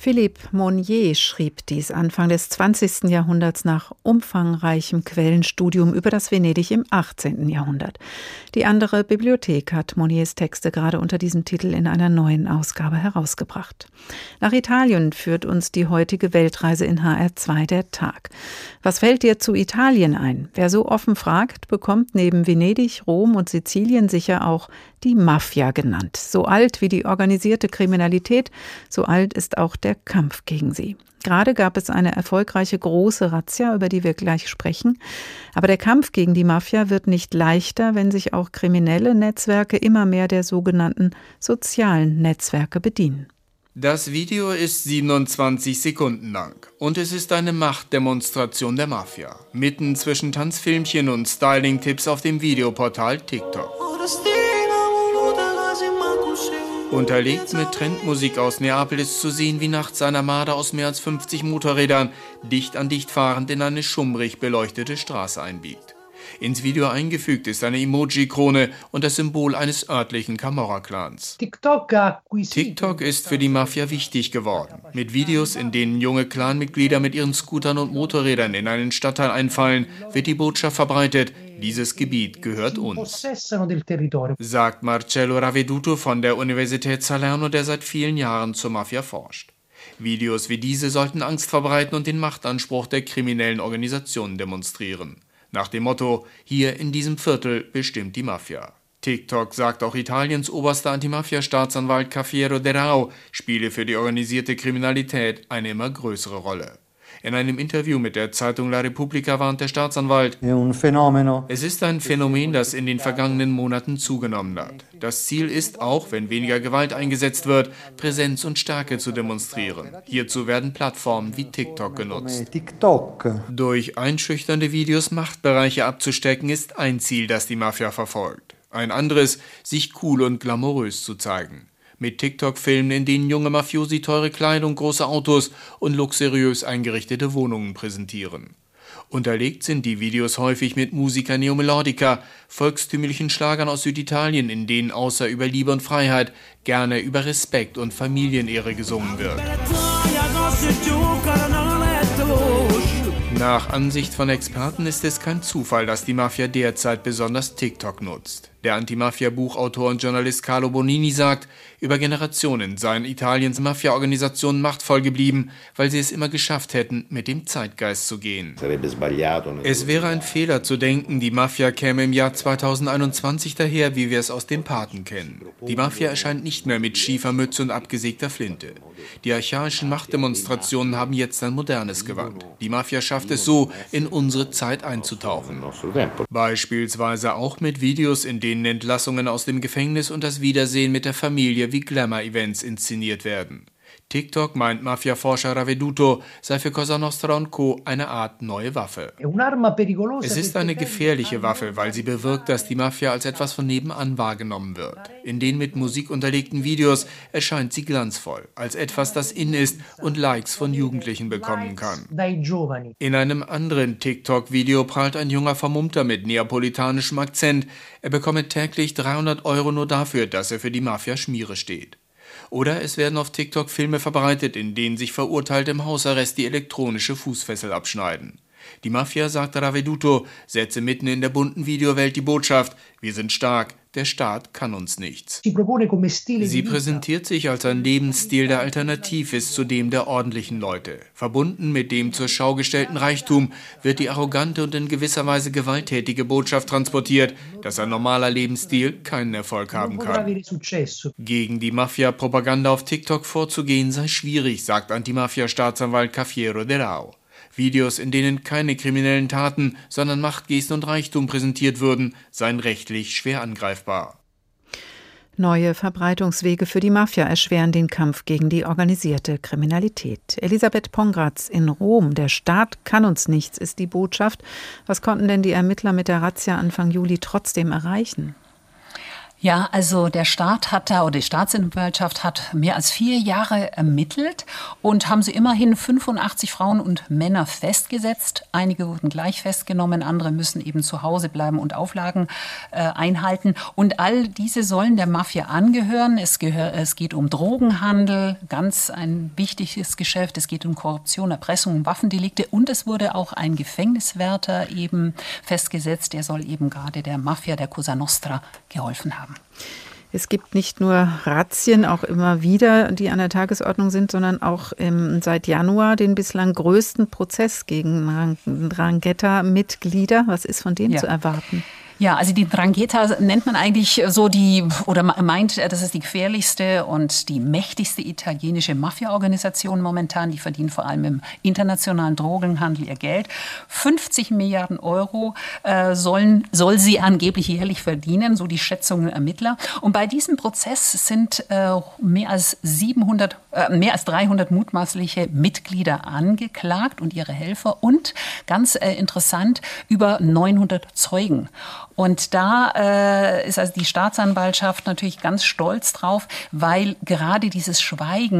Philippe Monnier schrieb dies Anfang des 20. Jahrhunderts nach umfangreichem Quellenstudium über das Venedig im 18. Jahrhundert. Die andere Bibliothek hat Monniers Texte gerade unter diesem Titel in einer neuen Ausgabe herausgebracht. Nach Italien führt uns die heutige Weltreise in HR2 der Tag. Was fällt dir zu Italien ein? Wer so offen fragt, bekommt neben Venedig, Rom und Sizilien sicher auch die Mafia genannt. So alt wie die organisierte Kriminalität, so alt ist auch der Kampf gegen sie. Gerade gab es eine erfolgreiche große Razzia, über die wir gleich sprechen. Aber der Kampf gegen die Mafia wird nicht leichter, wenn sich auch kriminelle Netzwerke immer mehr der sogenannten sozialen Netzwerke bedienen. Das Video ist 27 Sekunden lang und es ist eine Machtdemonstration der Mafia, mitten zwischen Tanzfilmchen und Styling-Tipps auf dem Videoportal TikTok. Unterlegt mit Trendmusik aus Neapel ist zu sehen, wie nachts eine Armada aus mehr als 50 Motorrädern dicht an dicht fahrend in eine schummrig beleuchtete Straße einbiegt. Ins Video eingefügt ist eine Emoji-Krone und das Symbol eines örtlichen Camorra-Clans. TikTok ist für die Mafia wichtig geworden. Mit Videos, in denen junge Clanmitglieder mit ihren Scootern und Motorrädern in einen Stadtteil einfallen, wird die Botschaft verbreitet, dieses Gebiet gehört uns, sagt Marcello Raveduto von der Universität Salerno, der seit vielen Jahren zur Mafia forscht. Videos wie diese sollten Angst verbreiten und den Machtanspruch der kriminellen Organisationen demonstrieren. Nach dem Motto, hier in diesem Viertel bestimmt die Mafia. TikTok sagt auch Italiens oberster Antimafia-Staatsanwalt Caffiero De Rao spiele für die organisierte Kriminalität eine immer größere Rolle. In einem Interview mit der Zeitung La Repubblica warnt der Staatsanwalt, es ist ein Phänomen, das in den vergangenen Monaten zugenommen hat. Das Ziel ist auch, wenn weniger Gewalt eingesetzt wird, Präsenz und Stärke zu demonstrieren. Hierzu werden Plattformen wie TikTok genutzt. Durch einschüchternde Videos Machtbereiche abzustecken, ist ein Ziel, das die Mafia verfolgt. Ein anderes, sich cool und glamourös zu zeigen mit TikTok-Filmen, in denen junge Mafiosi teure Kleidung, große Autos und luxuriös eingerichtete Wohnungen präsentieren. Unterlegt sind die Videos häufig mit Musica Neomelodica, volkstümlichen Schlagern aus Süditalien, in denen außer über Liebe und Freiheit gerne über Respekt und Familienehre gesungen wird. Nach Ansicht von Experten ist es kein Zufall, dass die Mafia derzeit besonders TikTok nutzt. Der Antimafia-Buchautor und Journalist Carlo Bonini sagt, über Generationen seien Italiens Mafia-Organisationen machtvoll geblieben, weil sie es immer geschafft hätten, mit dem Zeitgeist zu gehen. Es wäre ein Fehler zu denken, die Mafia käme im Jahr 2021 daher, wie wir es aus den Paten kennen. Die Mafia erscheint nicht mehr mit Schiefermütze und abgesägter Flinte. Die archaischen Machtdemonstrationen haben jetzt ein modernes Gewand. Die Mafia schafft es so, in unsere Zeit einzutauchen. Beispielsweise auch mit Videos, in denen denen Entlassungen aus dem Gefängnis und das Wiedersehen mit der Familie wie Glamour-Events inszeniert werden. TikTok meint Mafia-Forscher Raveduto, sei für Cosa Nostra und Co. eine Art neue Waffe. Es ist eine gefährliche Waffe, weil sie bewirkt, dass die Mafia als etwas von nebenan wahrgenommen wird. In den mit Musik unterlegten Videos erscheint sie glanzvoll, als etwas, das in ist und Likes von Jugendlichen bekommen kann. In einem anderen TikTok-Video prahlt ein junger Vermummter mit neapolitanischem Akzent, er bekomme täglich 300 Euro nur dafür, dass er für die Mafia Schmiere steht. Oder es werden auf TikTok Filme verbreitet, in denen sich Verurteilte im Hausarrest die elektronische Fußfessel abschneiden. Die Mafia, sagt Raveduto, setze mitten in der bunten Videowelt die Botschaft, wir sind stark, der Staat kann uns nichts. Sie präsentiert sich als ein Lebensstil, der alternativ ist zu dem der ordentlichen Leute. Verbunden mit dem zur Schau gestellten Reichtum wird die arrogante und in gewisser Weise gewalttätige Botschaft transportiert, dass ein normaler Lebensstil keinen Erfolg haben kann. Gegen die Mafia-Propaganda auf TikTok vorzugehen sei schwierig, sagt Antimafia-Staatsanwalt Cafiero de Rao. Videos, in denen keine kriminellen Taten, sondern Machtgesten und Reichtum präsentiert würden, seien rechtlich schwer angreifbar. Neue Verbreitungswege für die Mafia erschweren den Kampf gegen die organisierte Kriminalität. Elisabeth Pongratz in Rom. Der Staat kann uns nichts, ist die Botschaft. Was konnten denn die Ermittler mit der Razzia Anfang Juli trotzdem erreichen? Ja, also der Staat hat da, oder die Staatsanwaltschaft hat mehr als vier Jahre ermittelt und haben sie immerhin 85 Frauen und Männer festgesetzt. Einige wurden gleich festgenommen, andere müssen eben zu Hause bleiben und Auflagen äh, einhalten. Und all diese sollen der Mafia angehören. Es, gehör, es geht um Drogenhandel, ganz ein wichtiges Geschäft. Es geht um Korruption, Erpressung, Waffendelikte. Und es wurde auch ein Gefängniswärter eben festgesetzt. Der soll eben gerade der Mafia, der Cosa Nostra, geholfen haben haben. Es gibt nicht nur Razzien, auch immer wieder, die an der Tagesordnung sind, sondern auch ähm, seit Januar den bislang größten Prozess gegen Drangheta-Mitglieder. Was ist von dem ja. zu erwarten? Ja, also die Drangheta nennt man eigentlich so die, oder meint, das ist die gefährlichste und die mächtigste italienische Mafia-Organisation momentan. Die verdienen vor allem im internationalen Drogenhandel ihr Geld. 50 Milliarden Euro äh, sollen, soll sie angeblich jährlich verdienen, so die Schätzungen Ermittler. Und bei diesem Prozess sind äh, mehr als 700, äh, mehr als 300 mutmaßliche Mitglieder angeklagt und ihre Helfer und ganz äh, interessant über 900 Zeugen. Und da äh, ist also die Staatsanwaltschaft natürlich ganz stolz drauf, weil gerade dieses Schweigen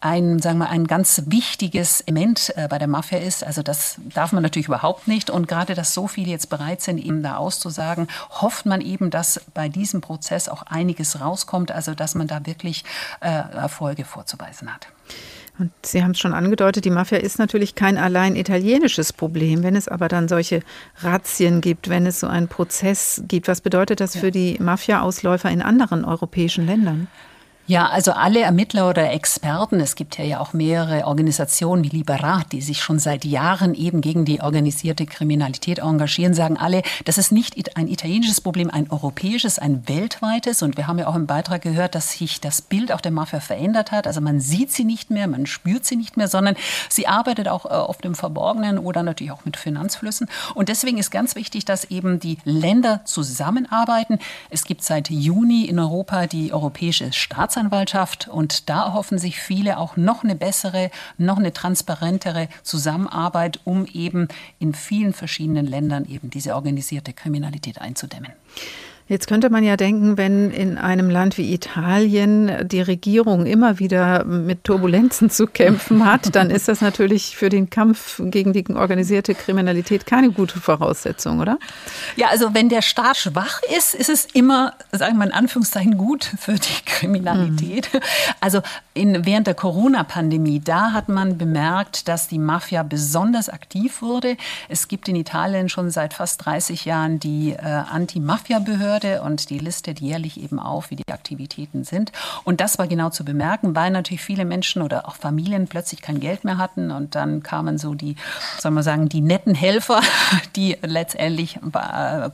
ein, sagen wir, ein ganz wichtiges Element äh, bei der Mafia ist. Also das darf man natürlich überhaupt nicht. Und gerade, dass so viele jetzt bereit sind, eben da auszusagen, hofft man eben, dass bei diesem Prozess auch einiges rauskommt. Also dass man da wirklich äh, Erfolge vorzuweisen hat. Und Sie haben es schon angedeutet, die Mafia ist natürlich kein allein italienisches Problem. Wenn es aber dann solche Razzien gibt, wenn es so einen Prozess gibt, was bedeutet das für die Mafia-Ausläufer in anderen europäischen Ländern? Ja, also alle Ermittler oder Experten, es gibt ja, auch mehrere Organisationen wie Liberat, die sich schon seit Jahren eben gegen die organisierte Kriminalität engagieren, sagen alle, das ist nicht ein italienisches Problem, ein europäisches, ein weltweites. Und wir haben ja auch im Beitrag gehört, dass sich das Bild auch der Mafia verändert hat. Also man sieht sie nicht mehr, man spürt sie nicht mehr, sondern sie arbeitet auch äh, im Verborgenen oder natürlich auch mit Finanzflüssen. Und deswegen ist ganz wichtig, dass eben die Länder zusammenarbeiten. Es gibt seit Juni in Europa die Europäische Staats Staatsanwaltschaft und da erhoffen sich viele auch noch eine bessere, noch eine transparentere Zusammenarbeit, um eben in vielen verschiedenen Ländern eben diese organisierte Kriminalität einzudämmen. Jetzt könnte man ja denken, wenn in einem Land wie Italien die Regierung immer wieder mit Turbulenzen zu kämpfen hat, dann ist das natürlich für den Kampf gegen die organisierte Kriminalität keine gute Voraussetzung, oder? Ja, also wenn der Staat schwach ist, ist es immer, sagen wir in Anführungszeichen, gut für die Kriminalität. Mhm. Also in, während der Corona-Pandemie, da hat man bemerkt, dass die Mafia besonders aktiv wurde. Es gibt in Italien schon seit fast 30 Jahren die äh, Anti-Mafia-Behörde Behörde und die listet jährlich eben auf, wie die Aktivitäten sind. Und das war genau zu bemerken, weil natürlich viele Menschen oder auch Familien plötzlich kein Geld mehr hatten und dann kamen so die, soll man sagen, die netten Helfer, [laughs] die letztendlich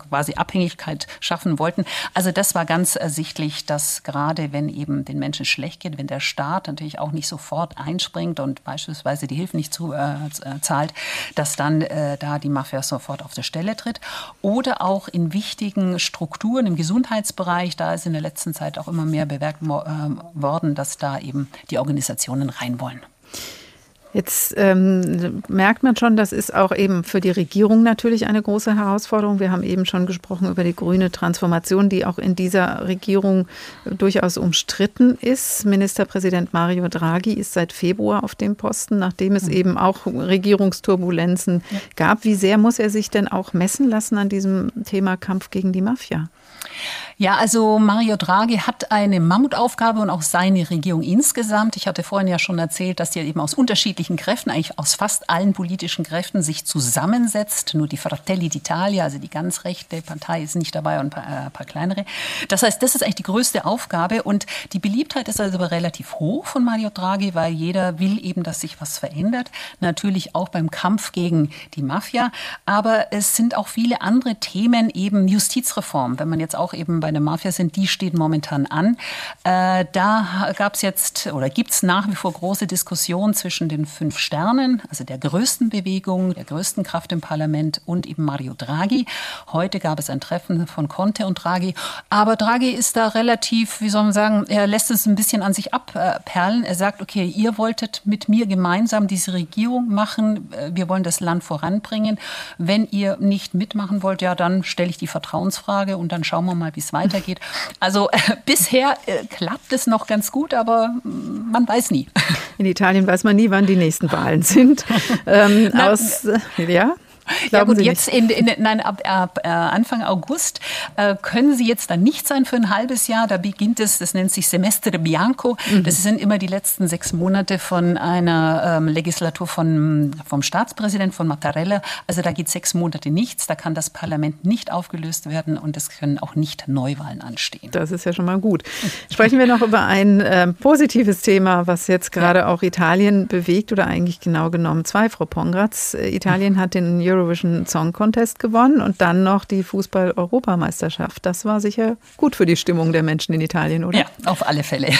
quasi Abhängigkeit schaffen wollten. Also das war ganz ersichtlich, dass gerade wenn eben den Menschen schlecht geht, wenn der Staat natürlich auch nicht sofort einspringt und beispielsweise die Hilfe nicht zu, äh, äh zahlt, dass dann äh, da die Mafia sofort auf der Stelle tritt. Oder auch in wichtigen Strukturen, Strukturen im Gesundheitsbereich, da ist in der letzten Zeit auch immer mehr bewerkt ähm, worden, dass da eben die Organisationen rein wollen. Jetzt ähm, merkt man schon, das ist auch eben für die Regierung natürlich eine große Herausforderung. Wir haben eben schon gesprochen über die grüne Transformation, die auch in dieser Regierung durchaus umstritten ist. Ministerpräsident Mario Draghi ist seit Februar auf dem Posten, nachdem es mhm. eben auch Regierungsturbulenzen gab. Wie sehr muss er sich denn auch messen lassen an diesem Thema Kampf gegen die Mafia? Ja, also Mario Draghi hat eine Mammutaufgabe und auch seine Regierung insgesamt. Ich hatte vorhin ja schon erzählt, dass die eben aus unterschiedlichen Kräften, eigentlich aus fast allen politischen Kräften sich zusammensetzt. Nur die Fratelli d'Italia, also die ganz rechte Partei, ist nicht dabei und ein paar, äh, paar kleinere. Das heißt, das ist eigentlich die größte Aufgabe und die Beliebtheit ist also relativ hoch von Mario Draghi, weil jeder will eben, dass sich was verändert. Natürlich auch beim Kampf gegen die Mafia. Aber es sind auch viele andere Themen, eben Justizreform. Wenn man jetzt auch eben bei der Mafia sind, die steht momentan an. Äh, da gab es jetzt oder gibt es nach wie vor große Diskussionen zwischen den fünf Sternen, also der größten Bewegung, der größten Kraft im Parlament und eben Mario Draghi. Heute gab es ein Treffen von Conte und Draghi. Aber Draghi ist da relativ, wie soll man sagen, er lässt es ein bisschen an sich abperlen. Er sagt, okay, ihr wolltet mit mir gemeinsam diese Regierung machen. Wir wollen das Land voranbringen. Wenn ihr nicht mitmachen wollt, ja, dann stelle ich die Vertrauensfrage und dann schauen wir mal, wie es weitergeht. Also äh, bisher äh, klappt es noch ganz gut, aber mm, man weiß nie. In Italien weiß man nie, wann die nächsten Wahlen sind. [laughs] ähm, Na, aus, äh, ja? Ja gut, jetzt in, in, nein, ab, ab äh, Anfang August äh, können sie jetzt dann nicht sein für ein halbes Jahr. Da beginnt es, das nennt sich Semestre Bianco. Mhm. Das sind immer die letzten sechs Monate von einer ähm, Legislatur von, vom Staatspräsident, von Mattarella. Also da geht sechs Monate nichts. Da kann das Parlament nicht aufgelöst werden und es können auch nicht Neuwahlen anstehen. Das ist ja schon mal gut. Sprechen wir noch über ein äh, positives Thema, was jetzt gerade ja. auch Italien bewegt oder eigentlich genau genommen zwei, Frau Pongratz. Äh, Italien hat den Euro Eurovision Song Contest gewonnen und dann noch die Fußball-Europameisterschaft. Das war sicher gut für die Stimmung der Menschen in Italien, oder? Ja, auf alle Fälle. [laughs]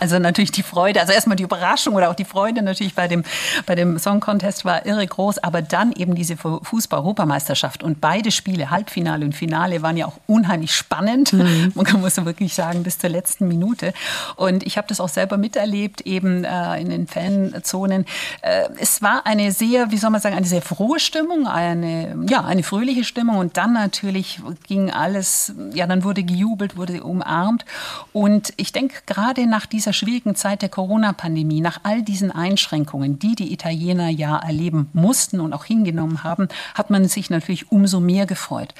Also natürlich die Freude, also erstmal die Überraschung oder auch die Freude natürlich bei dem, bei dem Song Contest war irre groß, aber dann eben diese Fußball-Europameisterschaft und beide Spiele, Halbfinale und Finale, waren ja auch unheimlich spannend. Mhm. Man muss wirklich sagen, bis zur letzten Minute. Und ich habe das auch selber miterlebt, eben äh, in den Fanzonen. Äh, es war eine sehr, wie soll man sagen, eine sehr frohe Stimmung, eine, ja, eine fröhliche Stimmung und dann natürlich ging alles, ja, dann wurde gejubelt, wurde umarmt. Und ich denke, gerade nach dieser schwierigen Zeit der Corona-Pandemie, nach all diesen Einschränkungen, die die Italiener ja erleben mussten und auch hingenommen haben, hat man sich natürlich umso mehr gefreut.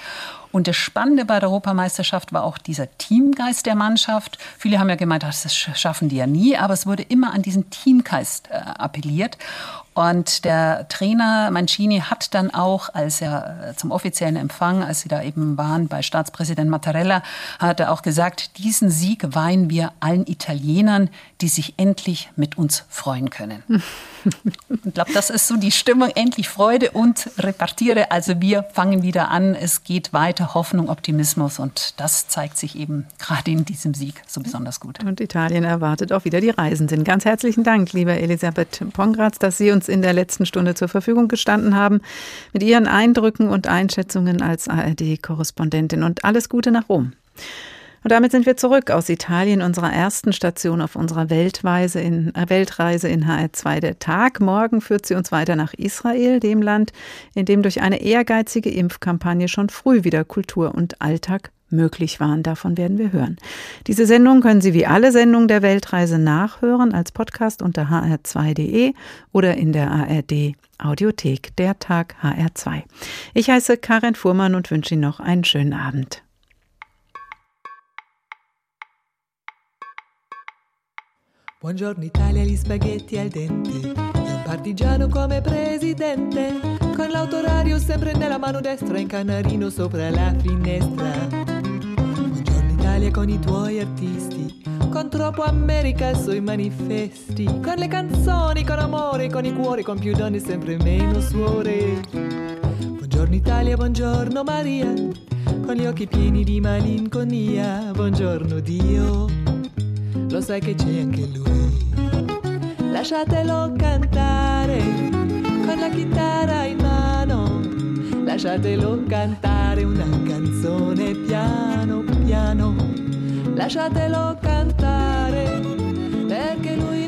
Und das Spannende bei der Europameisterschaft war auch dieser Teamgeist der Mannschaft. Viele haben ja gemeint, das schaffen die ja nie, aber es wurde immer an diesen Teamgeist äh, appelliert. Und der Trainer Mancini hat dann auch, als er äh, zum offiziellen Empfang, als sie da eben waren bei Staatspräsident Mattarella, hat er auch gesagt, diesen Sieg weihen wir allen Italienern, die sich endlich mit uns freuen können. [laughs] ich glaube, das ist so die Stimmung, endlich Freude und repartiere. Also wir fangen wieder an, es geht weiter, Hoffnung, Optimismus und das zeigt sich eben gerade in diesem Sieg so besonders gut. Und Italien erwartet auch wieder die Reisenden. Ganz herzlichen Dank, liebe Elisabeth Pongratz, dass Sie uns in der letzten Stunde zur Verfügung gestanden haben, mit Ihren Eindrücken und Einschätzungen als ARD-Korrespondentin. Und alles Gute nach Rom. Und damit sind wir zurück aus Italien, unserer ersten Station auf unserer Weltreise in, äh, Weltreise in HR2 der Tag. Morgen führt sie uns weiter nach Israel, dem Land, in dem durch eine ehrgeizige Impfkampagne schon früh wieder Kultur und Alltag möglich waren. Davon werden wir hören. Diese Sendung können Sie wie alle Sendungen der Weltreise nachhören als Podcast unter hr2.de oder in der ARD Audiothek. Der Tag HR2. Ich heiße Karin Fuhrmann und wünsche Ihnen noch einen schönen Abend. Buongiorno Italia, gli spaghetti al dente, e un partigiano come presidente, con l'autoradio sempre nella mano destra, in canarino sopra la finestra. Italia con i tuoi artisti, con troppo America sui manifesti, con le canzoni, con amore, con i cuori, con più donne sempre meno suore. Buongiorno Italia, buongiorno Maria, con gli occhi pieni di malinconia, buongiorno Dio, lo sai che c'è anche lui. Lasciatelo cantare con la chitarra in mano, lasciatelo cantare una canzone piano piano, lasciatelo cantare, perché lui